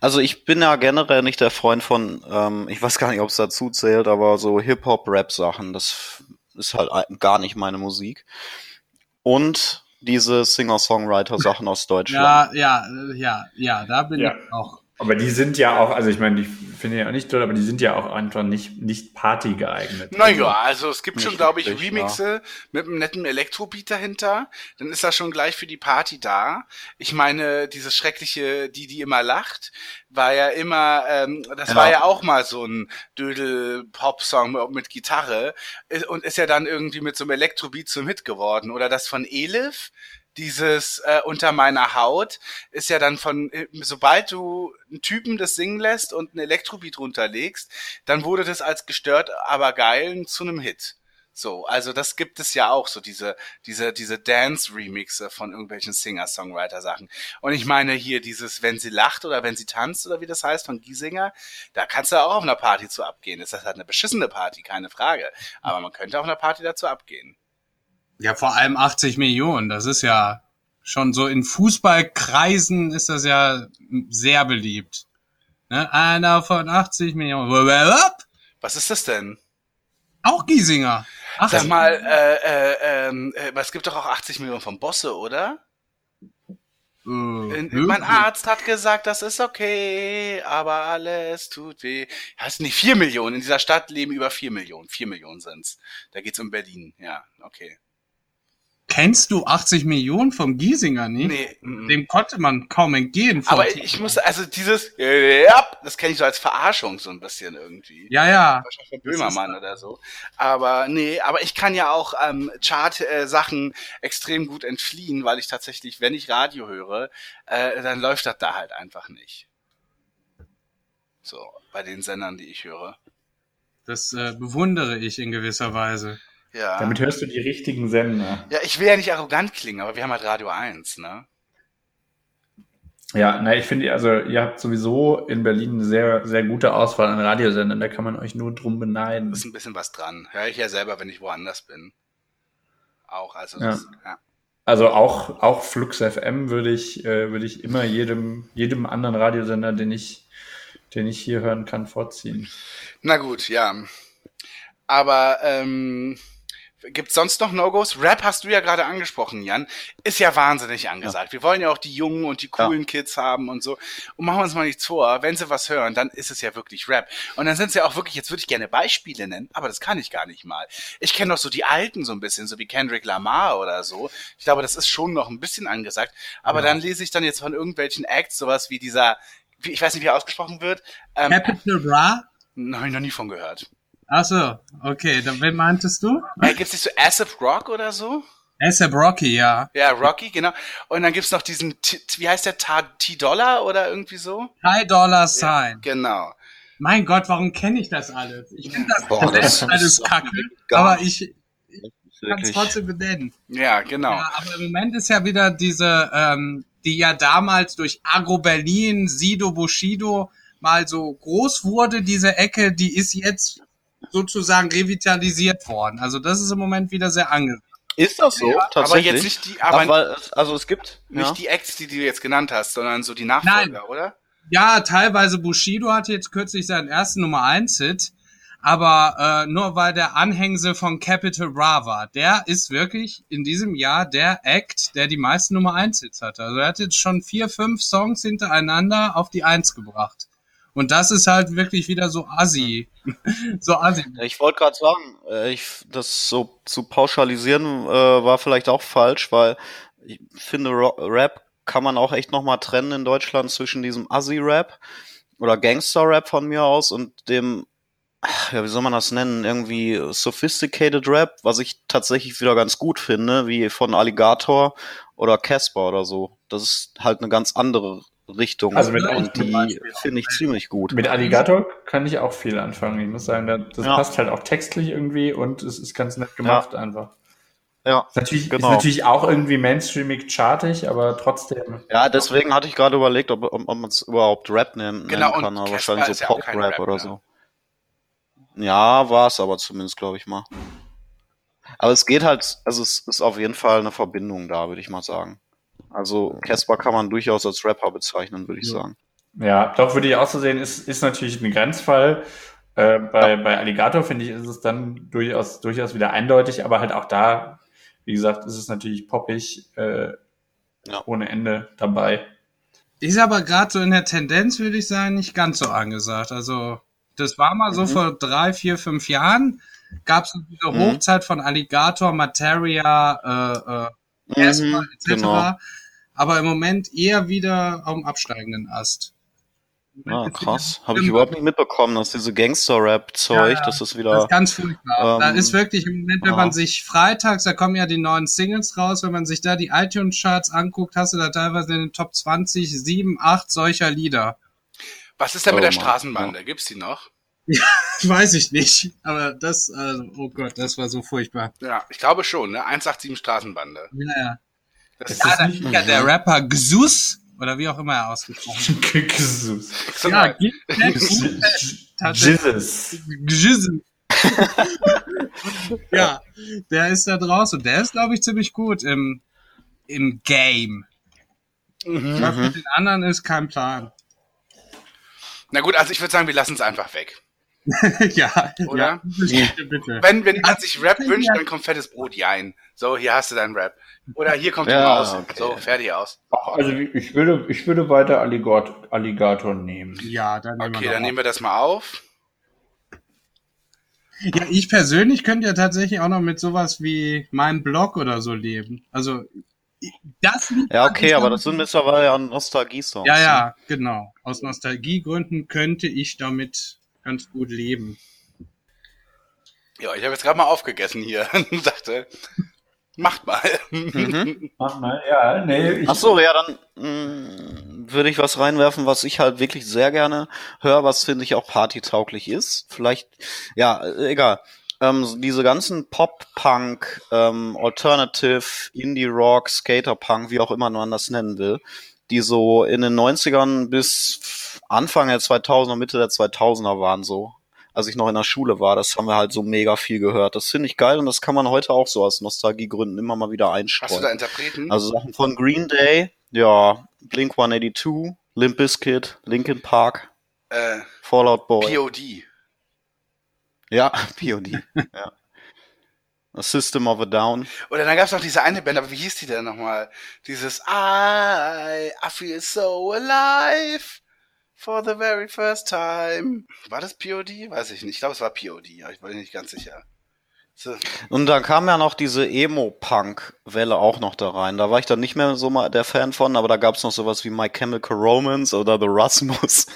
Also ich bin ja generell nicht der Freund von, ähm, ich weiß gar nicht, ob es dazu zählt, aber so Hip-Hop-Rap-Sachen, das ist halt gar nicht meine Musik. Und diese Singer-Songwriter-Sachen aus Deutschland. Ja, ja, äh, ja, ja, da bin Ja. ich auch. Aber die sind ja auch, also ich meine, die finde ich ja auch nicht toll, aber die sind ja auch einfach nicht, nicht Party geeignet. Naja, also es gibt schon, glaube ich, Remixe mit einem netten Elektrobeat dahinter. Dann ist das schon gleich für die Party da. Ich meine, dieses schreckliche Die, die immer lacht, war ja immer, ähm, das Ja. war ja auch mal so ein Dödel-Pop-Song mit, mit Gitarre Ist- und ist ja dann irgendwie mit so einem Elektrobeat zum Hit geworden. Oder das von Elif, dieses äh, Unter meiner Haut, ist ja dann von, äh, sobald du einen Typen das singen lässt und einen Elektrobeat runterlegst, dann wurde das als gestört, aber geil zu einem Hit. So, also das gibt es ja auch, so diese, diese, diese Dance-Remixe von irgendwelchen Singer-Songwriter-Sachen. Und ich meine hier dieses, wenn sie lacht oder wenn sie tanzt oder wie das heißt von Giesinger, da kannst du auch auf einer Party zu abgehen. Das ist halt eine beschissene Party, keine Frage. Aber man könnte auf einer Party dazu abgehen. Ja, vor allem 80 Millionen. Das ist ja schon so in Fußballkreisen ist das ja sehr beliebt. Ne? Einer von 80 Millionen. Was ist das denn? Auch Giesinger. Ach, Sag mal, äh, äh, ähm, äh, es gibt doch auch 80 Millionen von Bosse, oder? äh, In, mein Arzt hat gesagt, das ist okay, aber alles tut weh. Heißt nicht 4 Millionen. In dieser Stadt leben über 4 Millionen. 4 Millionen sind's. Da geht's um Berlin. Ja, okay. Kennst du 80 Millionen vom Giesinger nicht? Nee. Dem konnte man kaum entgehen. Aber ich muss, also dieses, ja, das kenne ich so als Verarschung so ein bisschen irgendwie. ja, ja. Wahrscheinlich von Böhmermann oder so. Aber nee, aber ich kann ja auch ähm, Chart-Sachen extrem gut entfliehen, weil ich tatsächlich, wenn ich Radio höre, äh, dann läuft das da halt einfach nicht. So, bei den Sendern, die ich höre. Das äh, bewundere ich in gewisser Weise. Ja. Damit hörst du die richtigen Sender. ja, ich will ja nicht arrogant klingen, aber wir haben halt Radio 1, ne? Ja, na, ich finde, also ihr habt sowieso in Berlin eine sehr, sehr gute Auswahl an Radiosendern. Da kann man euch nur drum beneiden. Ist ein bisschen was dran. Höre ich ja selber, wenn ich woanders bin. Auch, also, Ja. das, ja. Also auch, auch Flux FM würde ich, äh, würde ich immer jedem, jedem anderen Radiosender, den ich, den ich hier hören kann, vorziehen. Na gut, ja. Aber ähm, gibt's sonst noch No-Gos? Rap hast du ja gerade angesprochen, Jan. Ist ja wahnsinnig angesagt. Wir wollen ja auch die jungen und die coolen Kids haben und so. Und machen wir uns mal nichts vor. Wenn sie was hören, dann ist es ja wirklich Rap. Und dann sind es ja auch wirklich, jetzt würde ich gerne Beispiele nennen, aber das kann ich gar nicht mal. Ich kenne doch so die Alten so ein bisschen, so wie Kendrick Lamar oder so. Ich glaube, das ist schon noch ein bisschen angesagt. Aber dann lese ich dann jetzt von irgendwelchen Acts sowas wie dieser, wie, ich weiß nicht, wie er ausgesprochen wird. Ähm, Capital Bra? habe ich noch nie von gehört. Ach so, okay. Dann, wen meintest du? Äh, gibt's nicht so Acid Rock oder so? ASAP Rocky, ja. Ja, Rocky, genau. Und dann gibt's noch diesen, T wie heißt der, T-Dollar oder irgendwie so? High Dollar Sign. Genau. Mein Gott, warum kenne ich das alles? Ich finde das, Boah, das alles ist kacke, gar aber ich kann es trotzdem benennen. Ja, genau. Ja, aber im Moment ist ja wieder diese, ähm, die ja damals durch Agro Berlin, Sido Bushido mal so groß wurde, diese Ecke, die ist jetzt sozusagen revitalisiert worden. Also das ist im Moment wieder sehr angesagt. Ist das so? aber Tatsächlich? jetzt nicht die, aber es- also es gibt, nicht ja. die Acts, die du jetzt genannt hast, sondern so die Nachfolger, Nein. oder? Ja, teilweise Bushido hatte jetzt kürzlich seinen ersten Nummer 1 Hit, aber äh, nur weil der Anhängsel von Capital Bra war. Der ist wirklich in diesem Jahr der Act, der die meisten Nummer 1 Hits hatte. Also er hat jetzt schon vier, fünf Songs hintereinander auf die Eins gebracht. Und das ist halt wirklich wieder so assi. so assi. Ich wollte gerade sagen, äh, ich, das so zu pauschalisieren äh, war vielleicht auch falsch, weil ich finde, Rap kann man auch echt nochmal trennen in Deutschland zwischen diesem Assi-Rap oder Gangster-Rap von mir aus und dem, ja, wie soll man das nennen, irgendwie Sophisticated Rap, was ich tatsächlich wieder ganz gut finde, wie von Alligator oder Casper oder so. Das ist halt eine ganz andere Richtung Also mit und die finde ich ziemlich gut. Mit Alligator kann ich auch viel anfangen. Ich muss sagen, da- das Ja. passt halt auch textlich irgendwie und es ist ganz nett gemacht einfach. Ja. Ist natürlich, Genau. ist natürlich auch irgendwie mainstreamig chartig, aber trotzdem. Ja, deswegen hatte ich gerade überlegt, ob, ob, ob man es überhaupt Rap nennen, Genau, nennen kann, aber wahrscheinlich so ja Pop-Rap Rap, oder so. Ja, war es aber zumindest, glaube ich mal. Aber es geht halt, also es ist auf jeden Fall eine Verbindung da, würde ich mal sagen. Also Casper kann man durchaus als Rapper bezeichnen, würde ich Ja. sagen. Ja, doch würde ich auch so sehen, ist, ist natürlich ein Grenzfall. Äh, bei, bei Alligator finde ich, ist es dann durchaus, durchaus wieder eindeutig, aber halt auch da, wie gesagt, ist es natürlich poppig äh, Ja. ohne Ende dabei. Ist aber gerade so in der Tendenz, würde ich sagen, nicht ganz so angesagt. Also, das war mal so Mhm. vor drei, vier, fünf Jahren. Gab es diese Mhm. Hochzeit von Alligator, Materia, äh, äh, Mhm, etc. genau. Aber im Moment eher wieder am absteigenden Ast. Ja, ist krass. Habe ich überhaupt nicht mitbekommen, dass diese Gangster-Rap-Zeug, Ja, ja. das ist Das wieder. ist ganz furchtbar. da ähm, ist wirklich im Moment, wenn ja. man sich freitags, da kommen ja die neuen Singles raus, wenn man sich da die iTunes-Charts anguckt, hast du da teilweise in den Top 20, 7, 8 solcher Lieder. Was ist denn mit Oh der Mann, Straßenbande? Gibt's die noch? Weiß ich nicht. Aber das, also, oh Gott, das war so furchtbar. Ja, ich glaube schon, ne? 187 Straßenbande. Ja, ja. Das Ist Ja, das da nicht- ja der Rapper Gsus, oder wie auch immer er ausgesprochen wird. Jesus. Ja. Jesus. Gsus. ja, der ist da draußen. Der ist, glaube ich, ziemlich gut im, im Game. Mhm. Was mit den anderen ist, kein Plan. Na gut, also ich würde sagen, wir lassen es einfach weg. ja, Oder? ja, bitte, bitte. Wenn, wenn jemand sich Rap wünscht, dann kommt fettes Brot ein. So, hier hast du deinen Rap. Oder hier kommt die Ja, Maus. okay. So, fertig aus. Ach, also ich würde, ich würde weiter Alligator, Alligator nehmen. Ja, dann nehmen Okay, wir dann noch nehmen wir das mal auf. Ja, ich persönlich könnte ja tatsächlich auch noch mit sowas wie meinem Blog oder so leben. Also das Ja, okay, aber das sind mittlerweile ja Nostalgie-Songs. Ja, ja, genau. Aus Nostalgiegründen könnte ich damit ganz gut leben. Ja, ich habe jetzt gerade mal aufgegessen hier und dachte, macht mal. Mhm. Mach mal, ja, nee, Ach so, ja, dann mh, würde ich was reinwerfen, was ich halt wirklich sehr gerne höre, was finde ich auch partytauglich ist. Vielleicht, ja, egal. Ähm, diese ganzen Pop-Punk, ähm, Alternative, Indie-Rock, Skater-Punk, wie auch immer man das nennen will, die so in den 90ern bis Anfang der 2000er, Mitte der 2000er waren so. Als ich noch in der Schule war, das haben wir halt so mega viel gehört. Das finde ich geil und das kann man heute auch so aus Nostalgiegründen immer mal wieder einstreuen. Hast du da Interpreten? Also Sachen von Green Day, ja, Blink 182, Limp Bizkit, Linkin Park, äh, Fallout Boy. POD. ja, POD. ja. A System of a Down. Oder dann gab's noch diese eine Band, aber wie hieß die denn nochmal? Dieses I, I feel so alive for the very first time. War das POD? Weiß ich nicht. Ich glaube, es war POD, aber ich bin nicht ganz sicher. So. Und dann kam ja noch diese Emo-Punk-Welle auch noch da rein. Da war ich dann nicht mehr so mal der Fan von, aber da gab's noch sowas wie My Chemical Romance oder The Rasmus.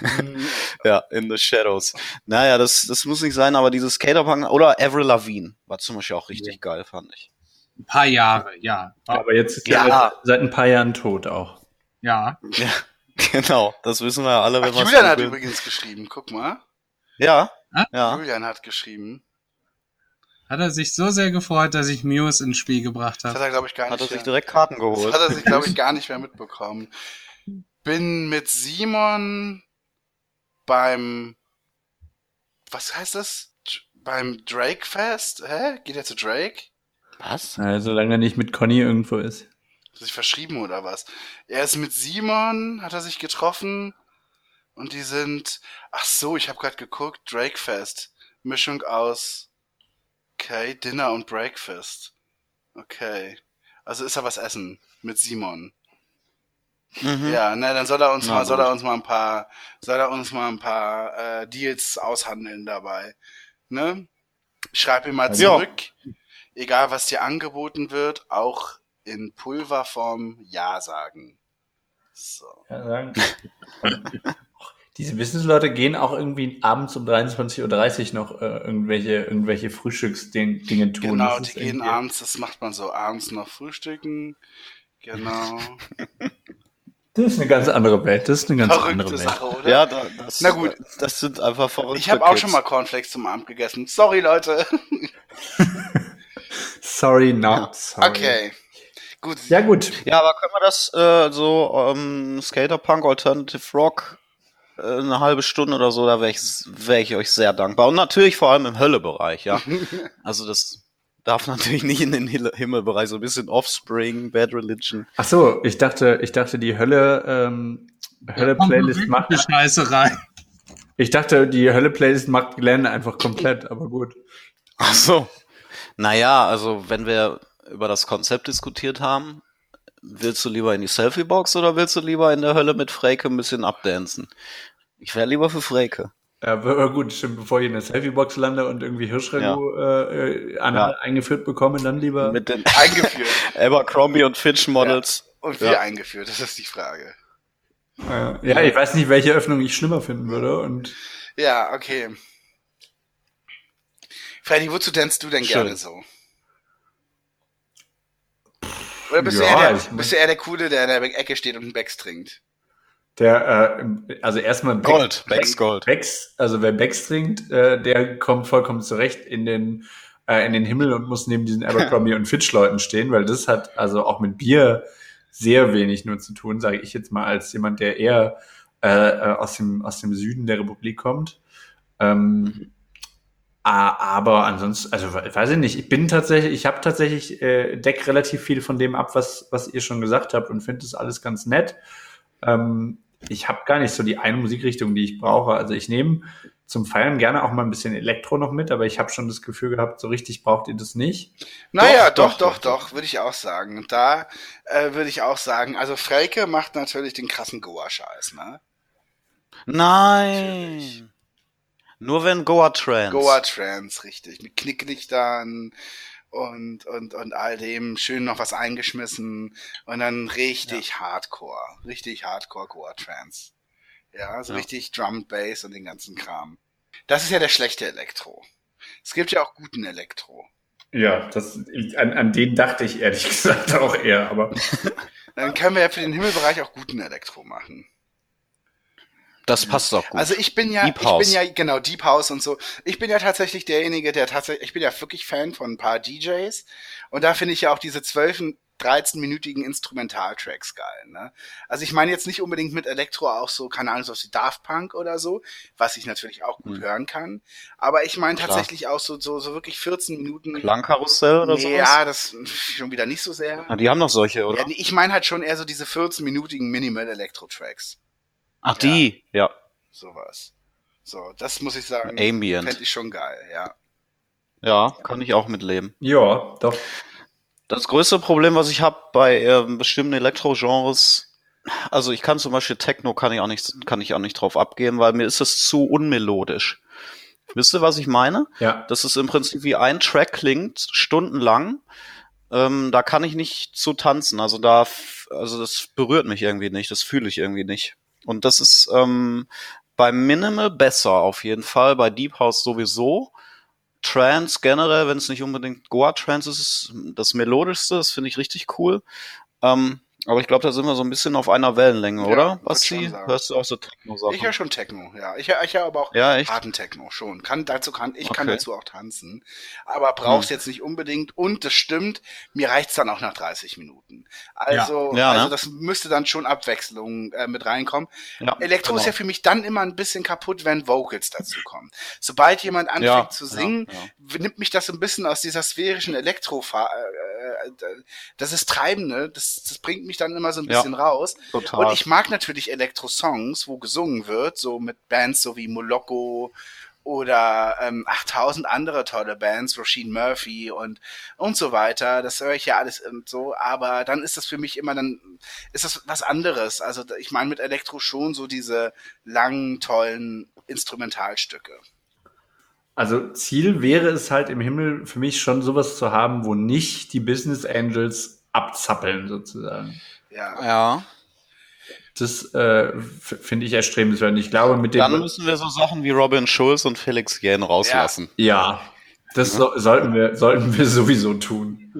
ja, In the Shadows. Naja, das, das muss nicht sein, aber dieses Skaterpunk oder Avril Lavigne war zum Beispiel auch richtig geil, fand ich. Ein paar Jahre, ja. aber jetzt ist Ja. er seit ein paar Jahren tot auch. Ja. Ja, genau. Das wissen wir ja alle, wenn wir Julian hat übrigens geschrieben, guck mal. Ja, Ah? ja. Julian hat geschrieben. Hat er sich so sehr gefreut, dass ich Muse ins Spiel gebracht Das hat habe. er, glaube ich, gar Hat er nicht. sich mehr- direkt Karten das geholt. hat er sich, glaube ich, gar nicht mehr mitbekommen. Bin mit Simon beim, was heißt das? Beim Drake Fest? Hä? Geht er zu Drake? Was? Äh, solange er nicht mit Conny irgendwo ist. Sich verschrieben oder was? Er ist mit Simon, hat er sich getroffen und die sind, ach so, ich habe gerade geguckt, Drake Fest. Mischung aus, okay, Dinner und Breakfast. Okay. Also ist er was essen mit Simon. Mhm. Ja, na, dann soll er uns Na mal, soll gut. er uns mal ein paar, soll er uns mal ein paar äh, Deals aushandeln dabei. Ne? Schreib ihm mal Ja. zurück, egal was dir angeboten wird, auch in Pulverform Ja sagen. So. Ja, sagen. Diese Wissensleute gehen auch irgendwie abends um 23.30 Uhr noch äh, irgendwelche, irgendwelche Frühstücksdinge tun. Genau, die gehen irgendwie- abends, das macht man so, abends noch frühstücken. Genau. Das ist eine ganz andere Welt. Das ist eine ganz andere Verrückte Welt. Sache, oder? Ja, da, das, Na gut. Das sind einfach verrückte Ich habe auch schon mal Cornflakes zum Abend gegessen. Sorry, Leute. Sorry, not sorry. Okay. Gut. Ja, gut. Ja, aber können wir das äh, so ähm, Skaterpunk, Alternative Rock äh, eine halbe Stunde oder so, da wäre ich, wär ich euch sehr dankbar. Und natürlich vor allem im Höllebereich, ja. also das darf natürlich nicht in den Himmel- Himmelbereich, so ein bisschen Offspring, Bad Religion. Ach so, ich dachte, ich dachte, die Hölle, ähm, Hölle-Playlist macht. Die Scheiße rein. Ich dachte, die Hölle-Playlist macht Glenn einfach komplett, aber gut. Ach so. Naja, also wenn wir über das Konzept diskutiert haben, willst du lieber in die Selfie-Box oder willst du lieber in der Hölle mit Freke ein bisschen abdancen? Ich wäre lieber für Freke. Ja, aber gut, stimmt, bevor ich in der Selfie-Box lande und irgendwie Hirschragout äh, äh, anal eingeführt bekomme, dann lieber. Mit den Eingeführt. Abercrombie und Fitch Models. Und wie Ja. eingeführt, das ist die Frage. ja, ich weiß nicht, welche Öffnung ich schlimmer finden würde. Und Ja, okay. Freddy, wozu tänzt du denn Schön. gerne so? Oder bist, Ja, du eher ich- der, bist du eher der Coole, der in der Ecke steht und einen Becks trinkt? der, äh, also erstmal Beck- Gold, Becks Gold. Becks, also wer Becks trinkt, äh, der kommt vollkommen zurecht in den äh, in den Himmel und muss neben diesen Abercrombie und Fitch Leuten stehen, weil das hat also auch mit Bier sehr wenig nur zu tun, sage ich jetzt mal als jemand, der eher äh, äh, aus dem aus dem Süden der Republik kommt. Ähm, aber ansonsten, also we- weiß ich nicht, ich bin tatsächlich, ich habe tatsächlich äh, deck relativ viel von dem ab, was was ihr schon gesagt habt und finde das alles ganz nett. Ähm, ich habe gar nicht so die eine Musikrichtung, die ich brauche. Also ich nehme zum Feiern gerne auch mal ein bisschen Elektro noch mit, aber ich habe schon das Gefühl gehabt, so richtig braucht ihr das nicht. Naja, Doch, doch, doch, doch, würde ich auch sagen. Und da äh, würde ich auch sagen, also Frelke macht natürlich den krassen Goa-Scheiß, ne? Nein. Nur wenn Goa Trance. Goa Trance, richtig. Mit Knicklichtern und, und, und all dem schön noch was eingeschmissen und dann richtig Hardcore. Richtig Hardcore Goa Trance. Ja, so Ja. richtig Drum, Bass und den ganzen Kram. Das ist ja der schlechte Elektro. Es gibt ja auch guten Elektro. Ja, das, ich, an, an den dachte ich ehrlich gesagt auch eher, aber Dann können wir ja für den Himmelbereich auch guten Elektro machen. Das passt doch gut. Also ich bin ja, Deep ich House. bin ja, genau, Deep House und so. Ich bin ja tatsächlich derjenige, der tatsächlich, ich bin ja wirklich Fan von ein paar DJs. Und da finde ich ja auch diese 12, 13-minütigen Instrumentaltracks geil, ne? Also ich meine jetzt nicht unbedingt mit Elektro auch so, keine Ahnung, so wie Daft Punk oder so, was ich natürlich auch gut Hm. hören kann. Aber ich meine tatsächlich auch so, so, so wirklich 14 Minuten. Klangkarussell oder nee, sowas? ja, das schon wieder nicht so sehr. Ah, die haben noch solche, oder? Ja, ich meine halt schon eher so diese 14-minütigen Minimal-Elektro-Tracks. Ach, die, ja. Sowas. So, das muss ich sagen. Ambient. Fände ich schon geil, ja. Ja, kann ich auch mitleben. ja, doch. Das größte Problem, was ich habe bei ähm, bestimmten Elektro-Genres, also ich kann zum Beispiel Techno kann ich auch nicht, kann ich auch nicht drauf abgeben, weil mir ist es zu unmelodisch. Wisst ihr, was ich meine? Ja. Das ist im Prinzip wie ein Track klingt, stundenlang. Ähm, da kann ich nicht zu tanzen. Also da, also das berührt mich irgendwie nicht, das fühle ich irgendwie nicht. Und das ist ähm, bei Minimal besser auf jeden Fall, bei Deep House sowieso. Trance generell, wenn es nicht unbedingt Goa Trance ist, ist das melodischste, das finde ich richtig cool. Ähm, aber ich glaube, da sind wir so ein bisschen auf einer Wellenlänge, Ja, oder? Basti, hörst du auch so Techno-Sachen? Ich höre schon Techno, ja. Ich höre ich hör aber auch Ja, echt? harten Techno schon. Kann, dazu kann, ich kann Okay. dazu auch tanzen. Aber brauchst Hm. jetzt nicht unbedingt. Und das stimmt, mir reicht's dann auch nach 30 Minuten. Also, Ja, also ne? das müsste dann schon Abwechslung äh, mit reinkommen. Ja, Elektro genau. ist ja für mich dann immer ein bisschen kaputt, wenn Vocals dazu kommen. Sobald jemand anfängt Ja, zu ja, singen, ja. nimmt mich das so ein bisschen aus dieser sphärischen Elektro, äh, äh, das ist Treibende, das, das bringt mich dann immer so ein Ja. bisschen raus. Total. Und ich mag natürlich Elektro-Songs, wo gesungen wird, so mit Bands so wie Moloko oder ähm, 8000 andere tolle Bands, Roisin Murphy und und so weiter. Das höre ich ja alles und so, aber dann ist das für mich immer dann ist das was anderes. Also ich meine mit Elektro schon so diese langen tollen Instrumentalstücke. Also Ziel wäre es halt im Himmel für mich schon sowas zu haben, wo nicht die Business Angels abzappeln sozusagen. Ja. ja. Das äh, finde ich erstrebenswert. Ich glaube, mit dem Dann müssen wir so Sachen wie Robin Schulz und Felix Jähn rauslassen. ja, das so, sollten wir sollten wir sowieso tun.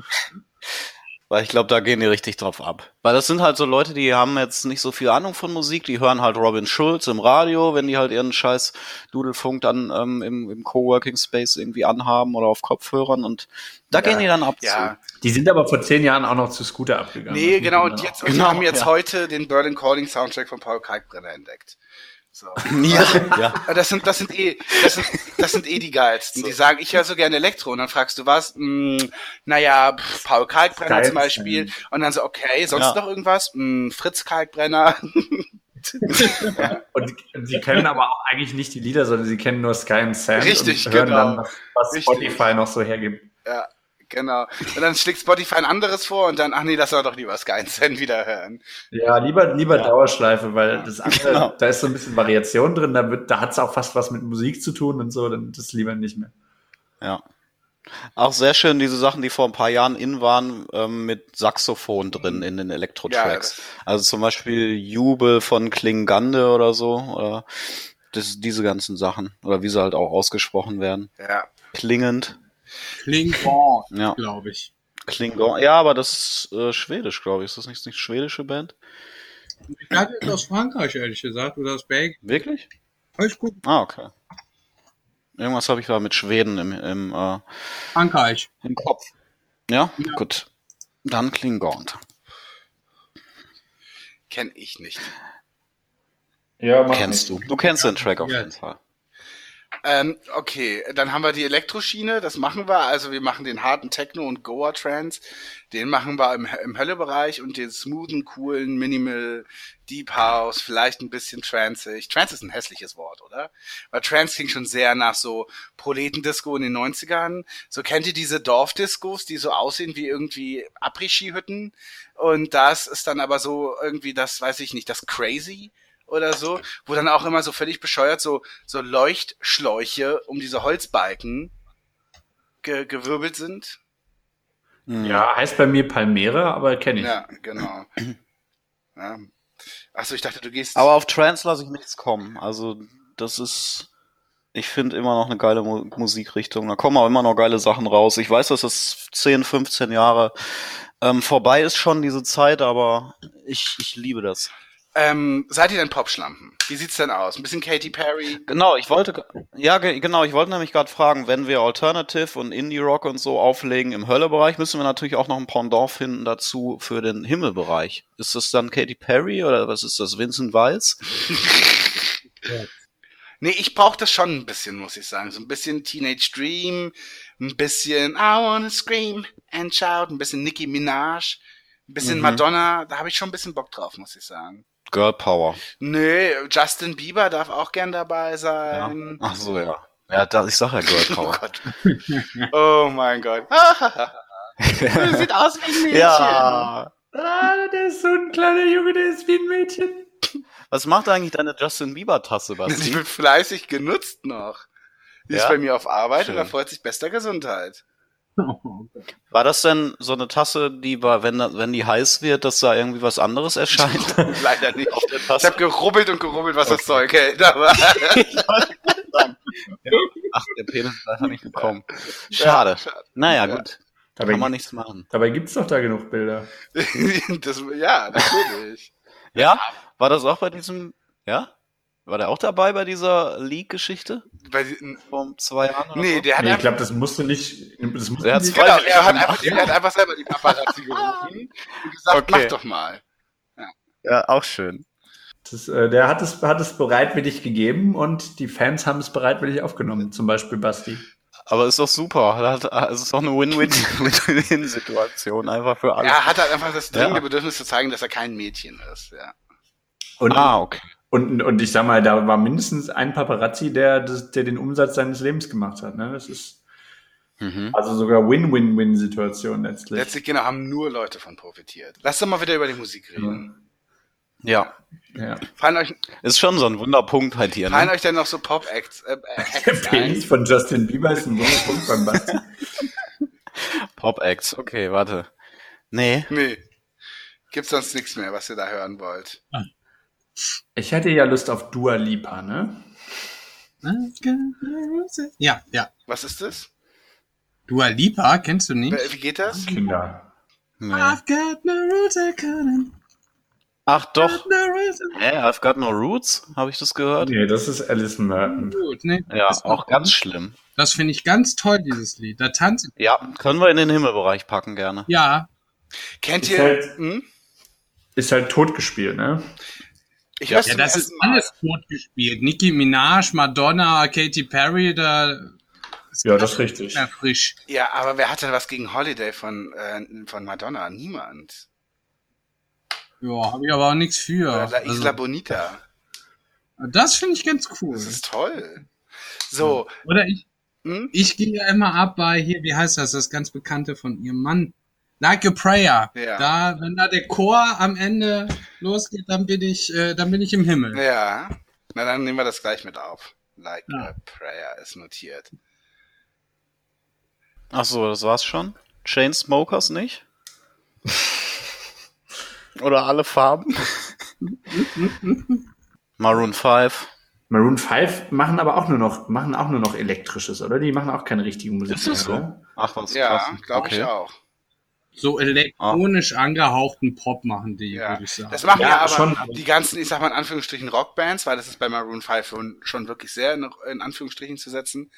Weil ich glaube, da gehen die richtig drauf ab. Weil das sind halt so Leute, die haben jetzt nicht so viel Ahnung von Musik, die hören halt Robin Schulz im Radio, wenn die halt ihren scheiß Dudelfunk dann ähm, im, im Coworking Space irgendwie anhaben oder auf Kopfhörern und da Ja. gehen die dann ab Ja, Die sind aber vor zehn Jahren auch noch zu Scooter abgegangen. nee, genau. Und jetzt, und die Genau, haben jetzt ja. heute den Berlin Calling Soundtrack von Paul Kalkbrenner entdeckt. So. Ja, ja. Das sind, das sind eh, das sind, das sind eh die geilsten. Die sagen, ich höre so gerne Elektro. Und dann fragst du was? Hm, naja, pff, Paul Kalkbrenner Geil. zum Beispiel. Und dann so, okay, sonst Ja. noch irgendwas? Hm, Fritz Kalkbrenner. Und, und sie kennen aber auch eigentlich nicht die Lieder, sondern sie kennen nur Sky and Sand Richtig, und hören genau. dann, was, was Richtig. Spotify noch so hergibt. ja, genau. Und dann schlägt Spotify ein anderes vor und dann, ach nee, lass doch doch lieber Sky Sen wieder hören. Ja, lieber, lieber Dauerschleife, weil das andere, Genau. da ist so ein bisschen Variation drin, da, wird, da hat es auch fast was mit Musik zu tun und so, dann das lieber nicht mehr. Ja. Auch sehr schön diese Sachen, die vor ein paar Jahren in waren, ähm, mit Saxophon drin in den Elektro-Tracks. Ja, also zum Beispiel Jubel von Klingande oder so, oder das, diese ganzen Sachen. Oder wie sie halt auch ausgesprochen werden. Ja. Klingend. Klingon, Ja. glaube ich. Klingon. Ja, aber das ist äh, schwedisch, glaube ich. Ist das nicht eine schwedische Band? Ich hatte jetzt aus Frankreich, ehrlich gesagt, oder aus Belgien. Wirklich? Alles gut. Ah, okay. Irgendwas habe ich da mit Schweden im, im, äh, Frankreich. im Kopf. Ja? Gut. Dann Klingon. Kenn ich nicht. Ja, Kennst du. Du kennst den Track auf Ja. jeden Fall. Ähm, okay, dann haben wir die Elektroschiene, das machen wir. Also wir machen den harten Techno und Goa Trance. Den machen wir im, im Höllebereich und den smoothen, coolen, minimal, Deep House, vielleicht ein bisschen tranceig. Trance ist ein hässliches Wort, oder? Weil Trance klingt schon sehr nach so Proletendisco in den 90ern. So kennt ihr diese Dorfdiscos, die so aussehen wie irgendwie Après-Ski-Hütten? Und das ist dann aber so irgendwie das, weiß ich nicht, das Crazy oder so, wo dann auch immer so völlig bescheuert so, so Leuchtschläuche um diese Holzbalken ge gewirbelt sind. Ja, heißt bei mir Palmera, aber kenne ich. Ja, genau. Ja. Achso, ich dachte, du gehst. Aber auf Trance lasse ich nichts kommen. Also, das ist, ich finde immer noch eine geile Mu Musikrichtung. Da kommen auch immer noch geile Sachen raus. Ich weiß, dass das 10, 15 Jahre ähm, vorbei ist schon diese Zeit, aber ich, ich liebe das. Ähm, seid ihr denn Popschlampen? Wie sieht's denn aus? Ein bisschen Katy Perry? Genau, ich wollte, ja, ge- genau, ich wollte nämlich gerade fragen, wenn wir Alternative und Indie Rock und so auflegen im Höllebereich, müssen wir natürlich auch noch ein Pendant finden dazu für den Himmelbereich. Ist das dann Katy Perry oder was ist das, Vincent Weiss? Nee, ich brauche das schon ein bisschen, muss ich sagen. So ein bisschen Teenage Dream, ein bisschen I wanna scream and shout, ein bisschen Nicki Minaj, ein bisschen Mhm. Madonna. Da habe ich schon ein bisschen Bock drauf, muss ich sagen. Girl Power. Nee, Justin Bieber darf auch gern dabei Ja. sein. Ach so, ja. Ja, da, ich sag ja Girl Oh Power. Gott. Oh mein Gott. Sieht aus wie ein Mädchen. ja. Ah, der ist so ein kleiner Junge, der ist wie ein Mädchen. Was macht eigentlich deine Justin Bieber Tasse, Die Basti? wird fleißig genutzt noch. Die ist Ja? bei mir auf Arbeit Schön. und da freut sich bester Gesundheit. War das denn so eine Tasse, die war, wenn, da- wenn die heiß wird, dass da irgendwie was anderes erscheint? Leider nicht. Auf der Ich Tasse? habe gerubbelt und gerubbelt, was das Zeug hält. Aber Ach, der Penis ist leider nicht gekommen. Schade. Ja. Naja, Ja. gut. Dabei, Kann man nichts machen. dabei gibt's doch da genug Bilder. das, ja, natürlich. Ja? War das auch bei diesem, ja? War der auch dabei bei dieser die- Vor zwei Jahren? Oder nee, so? der hat Nee, ich glaube, das musste nicht. Das musste Er nicht genau, er hat, einfach, er hat einfach selber die Paparazzi gerufen und gesagt, Okay. mach doch mal. Ja, auch schön. das, äh, der hat es, hat es bereitwillig gegeben und die Fans haben es bereitwillig aufgenommen. Zum Beispiel Basti. Aber ist doch super. Es ist doch eine Win-Win-Win-Situation einfach für alle. Er hat halt einfach das dringende Ja. Bedürfnis zu zeigen, dass er kein Mädchen ist. Ja. Und, Ah, okay. Und, und ich sag mal, da war mindestens ein Paparazzi, der, der den Umsatz seines Lebens gemacht hat. Ne? Das ist Mhm. also sogar Win-Win-Win-Situation letztlich. Letztlich genau haben nur Leute von profitiert. Lass doch mal wieder über die Musik reden. Ja. Ja. Fallen euch, Ist schon so ein Wunderpunkt halt hier, fallen ne? euch denn noch so Pop-Acts äh, Der Acts Penis von Justin Bieber ist ein Wunderpunkt beim Basti. Pop-Acts. Okay, warte. Nee. Nee. Gibt's sonst nichts mehr, was ihr da hören wollt? Ich hätte ja Lust auf Dua Lipa, ne? Ja, ja. Was ist das? Dua Lipa, kennst du nicht? Wie geht das? Kinder. nee. I've got no roots, I couldn't. Ach doch. No Hä, I've got no roots? Habe ich das gehört? Nee, das ist Alice Merton. Gut, ne? Ja, das auch ganz schlimm. Das finde ich ganz toll, dieses Lied. Da tanzt. Ja, können wir in den Himmelbereich packen gerne. Ja, Kennt Ist ihr? halt- Hm? Ist halt totgespielt, ne? Ich Ja, ja das ist Mal. alles tot gespielt. Nicki Minaj, Madonna, Katy Perry, da ist Ja, das ist richtig. mehr frisch. Ja, aber wer hatte was gegen Holiday von, äh, von Madonna? Niemand. Ja, habe ich aber auch nichts für. Oder La Isla Also, Bonita. das finde ich ganz cool. Das ist toll. So, Oder ich, hm? ich gehe ja immer ab bei hier, wie heißt das, das ganz bekannte von ihrem Mann. Like a Prayer. Ja. Da, wenn da der Chor am Ende losgeht, dann bin ich, äh, dann bin ich im Himmel. ja. Na, dann nehmen wir das gleich mit auf. Like Ja. a Prayer ist notiert. Ach so, das war's schon? Chainsmokers nicht? Oder alle Farben? Maroon 5. Maroon 5 machen aber auch nur noch, machen auch nur noch elektrisches, oder? Die machen auch keine richtige Musik. Ist das so? Ach, was Ja, glaube ich Okay. auch. So elektronisch angehauchten Pop machen die, Ja. würde ich sagen. Das machen ja, Ja, aber schon, die ganzen, ich sag mal in Anführungsstrichen Rockbands, weil das ist bei Maroon 5 schon, schon wirklich sehr in, in Anführungsstrichen zu setzen.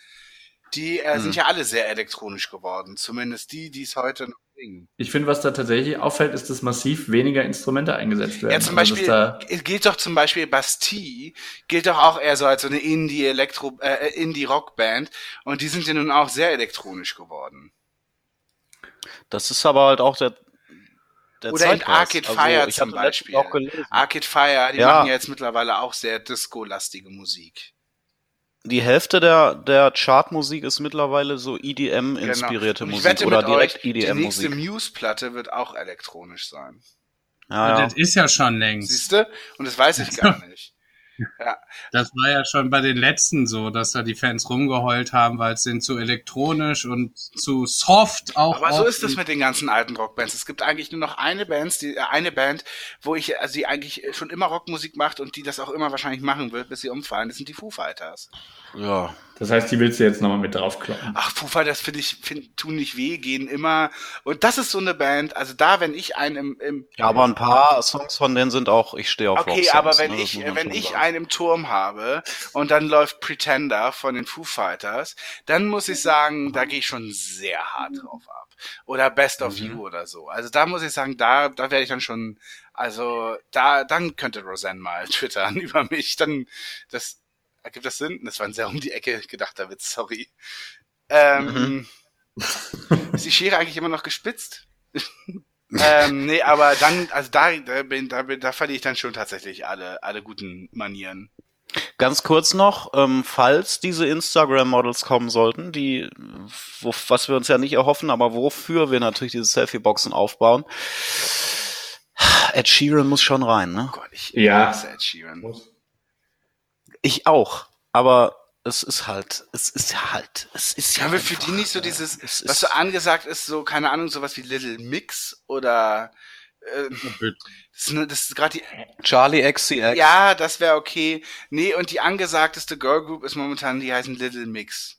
Die äh, sind Hm. ja alle sehr elektronisch geworden. Zumindest die, die es heute noch singen. Ich finde, was da tatsächlich auffällt, ist, dass massiv weniger Instrumente eingesetzt werden. Ja, zum Also, Beispiel, da, gilt doch zum Beispiel Bastille, gilt doch auch eher so als so eine Indie-Elektro, äh, Indie-Rockband. Und die sind ja nun auch sehr elektronisch geworden. Das ist aber halt auch der, der Oder in Zeitgeist. Arcade Also, Fire ich zum Beispiel. Arcade Fire, die Ja. machen ja jetzt mittlerweile auch sehr disco-lastige Musik. Die Hälfte der, der Chartmusik ist mittlerweile so EDM-inspirierte Genau. Musik oder direkt euch, Die nächste EDM-Musik. Muse-Platte wird auch elektronisch sein. Ja, ja. Das ist ja schon längst. Siehst du? Und das weiß ich gar nicht. Ja. Das war ja schon bei den letzten so, dass da die Fans rumgeheult haben, weil es sind zu elektronisch und zu soft auch. Aber so ist das mit den ganzen alten Rockbands. Es gibt eigentlich nur noch eine Band, die, äh, eine Band, wo ich, also die eigentlich schon immer Rockmusik macht und die das auch immer wahrscheinlich machen wird, bis sie umfallen. Das sind die Foo Fighters. Ja. Das heißt, die willst du jetzt nochmal mit draufkloppen. Ach, Foo Fighters finde ich, find, tun nicht weh, gehen immer. Und das ist so eine Band, also da, wenn ich einen im, im Ja, aber ein paar Songs von denen sind auch, ich stehe auf Okay, aber wenn ne, das ich, wenn ich sagen. einen im Turm habe und dann läuft Pretender von den Foo Fighters, dann muss ich sagen, da gehe ich schon sehr hart drauf ab. Oder Best of Mhm. You oder so. Also da muss ich sagen, da, da werde ich dann schon, also da, dann könnte Roseanne mal twittern über mich. Dann, das, ergibt das Sinn? Das war ein sehr um die Ecke gedachter Witz, sorry. Ähm, ist die Schere eigentlich immer noch gespitzt? ähm, nee, aber dann, also da, da, bin, da, bin, da verliere ich dann schon tatsächlich alle, alle guten Manieren. Ganz kurz noch, ähm, falls diese Instagram-Models kommen sollten, die, wo, was wir uns ja nicht erhoffen, aber wofür wir natürlich diese Selfie-Boxen aufbauen, Ed Sheeran muss schon rein, ne? Oh Gott, ich Ja. hasse Ed Sheeran. Ich auch, aber es ist halt, es ist halt, es ist ja Haben wir für die nicht so dieses, es was ist- so angesagt ist, so, keine Ahnung, sowas wie Little Mix oder äh, das ist, ne- das ist gerade die Charlie XCX. Ja, das wäre okay. Nee, und die angesagteste Girl Group ist momentan, die heißen Little Mix.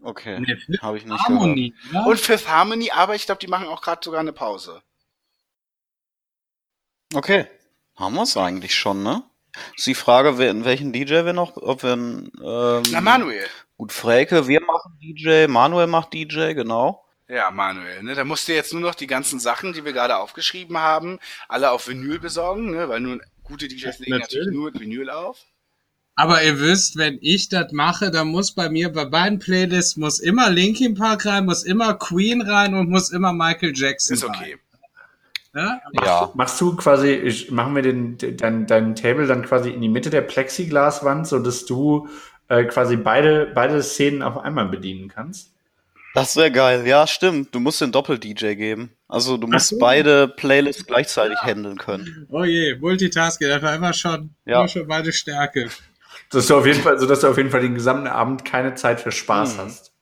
Okay, Nee, habe ich nicht gehört. Harmony, oder? Und Fifth Harmony, aber ich glaube, die machen auch gerade sogar eine Pause. Okay, haben wir es eigentlich schon, ne? Ist die Frage, wer, in welchen DJ wir noch, ob wir einen, ähm, Na, Manuel. gut, Freke, wir machen DJ, Manuel macht DJ, genau. Ja, Manuel, ne? Da musst du jetzt nur noch die ganzen Sachen, die wir gerade aufgeschrieben haben, alle auf Vinyl besorgen, ne? Weil nur gute DJs legen natürlich Natürlich. nur mit Vinyl auf. Aber ihr wisst, wenn ich das mache, dann muss bei mir bei beiden Playlists muss immer Linkin Park rein, muss immer Queen rein und muss immer Michael Jackson Ist rein. okay. Ja? Ja. Machst du quasi, machen wir den, dein, dein Table dann quasi in die Mitte der Plexiglaswand, so dass du äh, quasi beide, beide Szenen auf einmal bedienen kannst? Das wäre geil, ja, stimmt. Du musst den Doppel-DJ geben. Also du musst so. beide Playlists gleichzeitig handeln können. Oh je, Multitasking, das war immer schon, Ja. immer schon meine Stärke. Dass du auf jeden Fall, so dass du auf jeden Fall den gesamten Abend keine Zeit für Spaß Mhm. hast.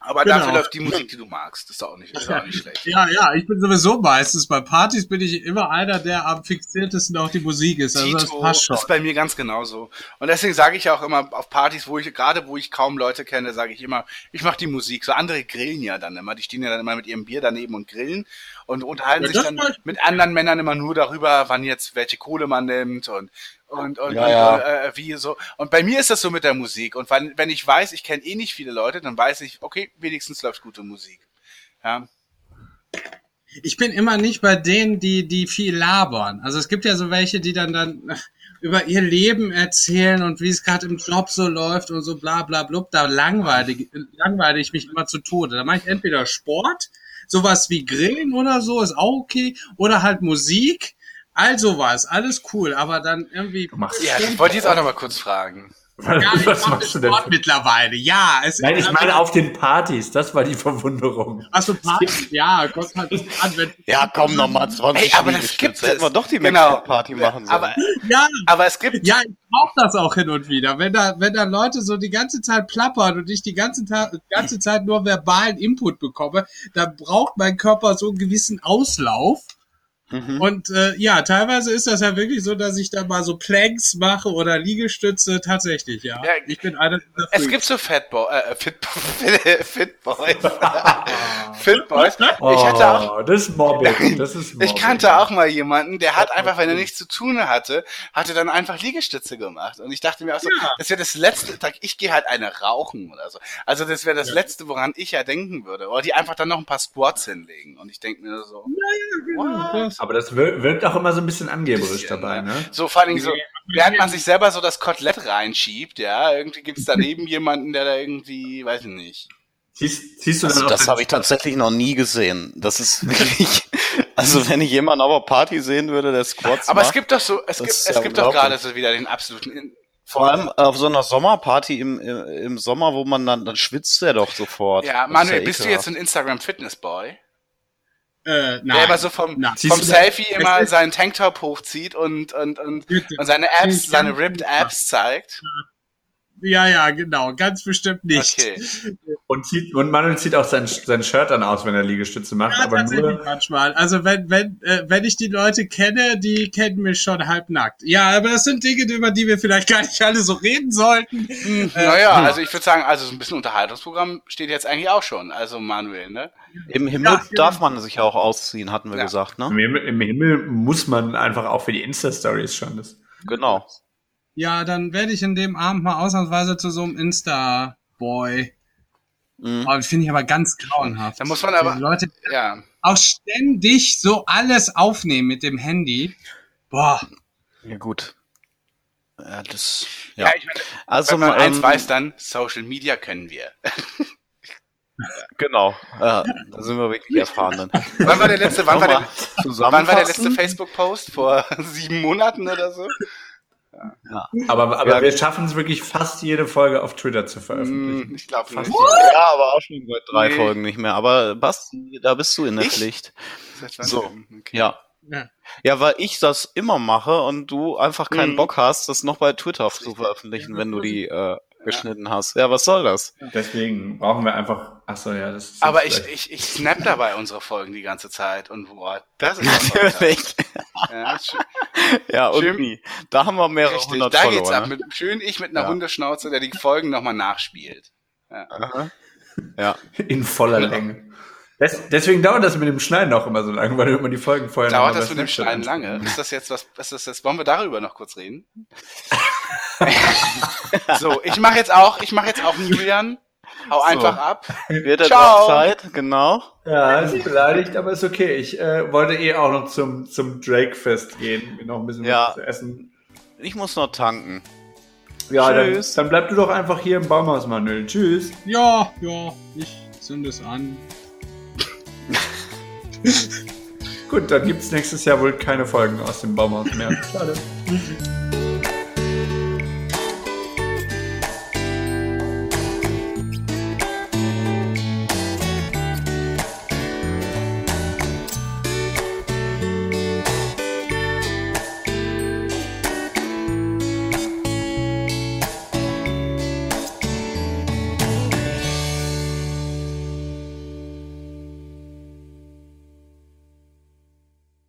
Aber Genau. dafür läuft die Musik, die du magst. Das ist auch nicht, ist auch nicht schlecht. Ja, ja, ich bin sowieso meistens bei Partys bin ich immer einer, der am fixiertesten auf die Musik ist. Also das Tito passt schon. ist bei mir ganz genauso. Und deswegen sage ich auch immer auf Partys, wo ich, gerade wo ich kaum Leute kenne, sage ich immer, ich mache die Musik. So andere grillen ja dann immer. Die stehen ja dann immer mit ihrem Bier daneben und grillen und unterhalten Ja, sich das dann mit anderen Männern immer nur darüber, wann jetzt welche Kohle man nimmt und und, und, Ja, und ja. Äh, wie so. Und bei mir ist das so mit der Musik. Und wenn, wenn ich weiß, ich kenne eh nicht viele Leute, dann weiß ich, okay, wenigstens läuft gute Musik. Ja. Ich bin immer nicht bei denen, die, die viel labern. Also es gibt ja so welche, die dann dann über ihr Leben erzählen und wie es gerade im Job so läuft und so bla bla blub. Da langweile, langweile ich mich immer zu Tode. Da mache ich entweder Sport, sowas wie Grillen oder so, ist auch okay, oder halt Musik. All sowas, alles cool, aber dann irgendwie. Du machst Ja, das wollte ich jetzt auch noch mal kurz fragen. Ja, ich Was mache machst du denn? Sport mittlerweile. Ja, es Nein, ich meine auf den Partys, das war die Verwunderung. Achso, Party. Ja, Gott halt an, wenn, Ja, komm nochmal 20 Ey, aber das gibt Hätten wir es. doch die Genau. Party machen sollen. Aber, ja, aber es gibt Ja, ich brauche das auch hin und wieder. Wenn da, wenn da Leute so die ganze Zeit plappern und ich die ganze, Ta ganze Zeit nur verbalen Input bekomme, dann braucht mein Körper so einen gewissen Auslauf. Mhm. Und äh, ja, teilweise ist das ja wirklich so, dass ich da mal so Planks mache oder Liegestütze. Tatsächlich, ja. Ja, ich bin einer dieser Es gibt so Fatboy, äh, Fit, Fit Boys. Fit Boys. Ich hatte auch, Oh, das ist Mobbing. Das ist Mobbing. ich kannte auch mal jemanden, der hat einfach, wenn er nichts zu tun hatte, hatte dann einfach Liegestütze gemacht. Und ich dachte mir auch so, Ja. das wäre das letzte, Tag, ich gehe halt eine rauchen oder so. Also das wäre das letzte, woran ich ja denken würde. Oder die einfach dann noch ein paar Squats hinlegen. Und ich denke mir so, Das- Aber das wir- wirkt auch immer so ein bisschen angeberisch bisschen, dabei, ne? so vor allen Dingen so, während man sich selber so das Kotelett reinschiebt, ja, irgendwie gibt's daneben jemanden, der da irgendwie, weiß ich nicht. Siehst, siehst du Also das auch habe ich tatsächlich noch nie gesehen. Das ist wirklich, also wenn ich jemanden auf einer Party sehen würde, der Squats Aber es macht, gibt doch so, es Das gibt, es ja gibt doch gerade so wieder den absoluten, In- vor allem auf so einer Sommerparty im, im, im Sommer, wo man dann, dann schwitzt er doch sofort. ja, Das Manuel, bist du jetzt ein Instagram Fitness Boy? Äh, nein. Der immer so vom, Nein. vom Selfie immer seinen Tanktop hochzieht und, und, und, und seine Apps, seine kann- Ripped Apps zeigt. Ja, ja, genau. Ganz bestimmt nicht. Okay. Und, zieht, und Manuel zieht auch sein, sein Shirt dann aus, wenn er Liegestütze macht, Ja, aber nur. manchmal. Also wenn, wenn, äh, wenn ich die Leute kenne, die kennen mich schon halbnackt. Ja, aber das sind Dinge, über die wir vielleicht gar nicht alle so reden sollten. Hm, naja, also ich würde sagen, also so ein bisschen Unterhaltungsprogramm steht jetzt eigentlich auch schon. Also Manuel, ne? Im Himmel Ja, darf man sich ja auch ausziehen, hatten wir Ja. gesagt, Im ne? Himmel, Im Himmel muss man einfach auch für die Insta-Stories schon das. Genau. Ja, dann werde ich in dem Abend mal ausnahmsweise zu so einem Insta-Boy. Mhm. Oh, finde ich aber ganz grauenhaft. Da muss man aber- Die Leute Ja. auch ständig so alles aufnehmen mit dem Handy. Boah. Ja, gut. Ja, das. Ja, Ja. ich meine, Also, wenn man eins ähm, weiß, dann Social Media können wir. Genau. Ja, da sind wir wirklich erfahren. dann. Wann war der letzte, wann war der, wann war der letzte? Facebook-Post? Vor sieben Monaten oder so? Aber, aber Ja. wir schaffen es wirklich fast jede Folge auf Twitter zu veröffentlichen. Hm, ich glaube nicht. Ja, aber auch schon seit drei Nee. Folgen nicht mehr. Aber Basti, da bist du in der Ich? Pflicht. So. Okay. Ja. Ja. Ja, weil ich das immer mache und du einfach keinen Mhm. Bock hast, das noch bei Twitter zu veröffentlichen, wenn du die äh, geschnitten hast. Ja, was soll das? Deswegen brauchen wir einfach. Ach so, ja, das ist. Aber ich, ich, ich snap dabei unsere Folgen die ganze Zeit und boah, das ist Natürlich. ja, schön, Ja, und Schön. wie? Da haben wir mehrere richtig. hundert Da Follower. geht's ab. ne? Mit, schön ich mit einer Ja. Hundeschnauze, der die Folgen nochmal nachspielt. Aha. Ja. in voller Genau. Länge. Des, deswegen dauert das mit dem Schneiden auch immer so lange, weil du immer die Folgen vorher Dauert das mit dem Schneiden lange? Ist das jetzt was, ist das jetzt, wollen wir darüber noch kurz reden? so, ich mache jetzt auch, ich mache jetzt auch einen Julian. Hau einfach ab. Wird er Ciao. doch Zeit, genau. Ja, ist beleidigt, aber ist okay. Ich äh, wollte eh auch noch zum, zum Drake-Fest gehen, mir noch ein bisschen Ja. was zu essen. Ich muss noch tanken. Ja, dann, Tschüss. dann bleib du doch einfach hier im Baumhaus, Manuel. Tschüss. Ja, ja, ich zünde es an. Gut, dann gibt's nächstes Jahr wohl keine Folgen aus dem Baumhaus mehr. Schade.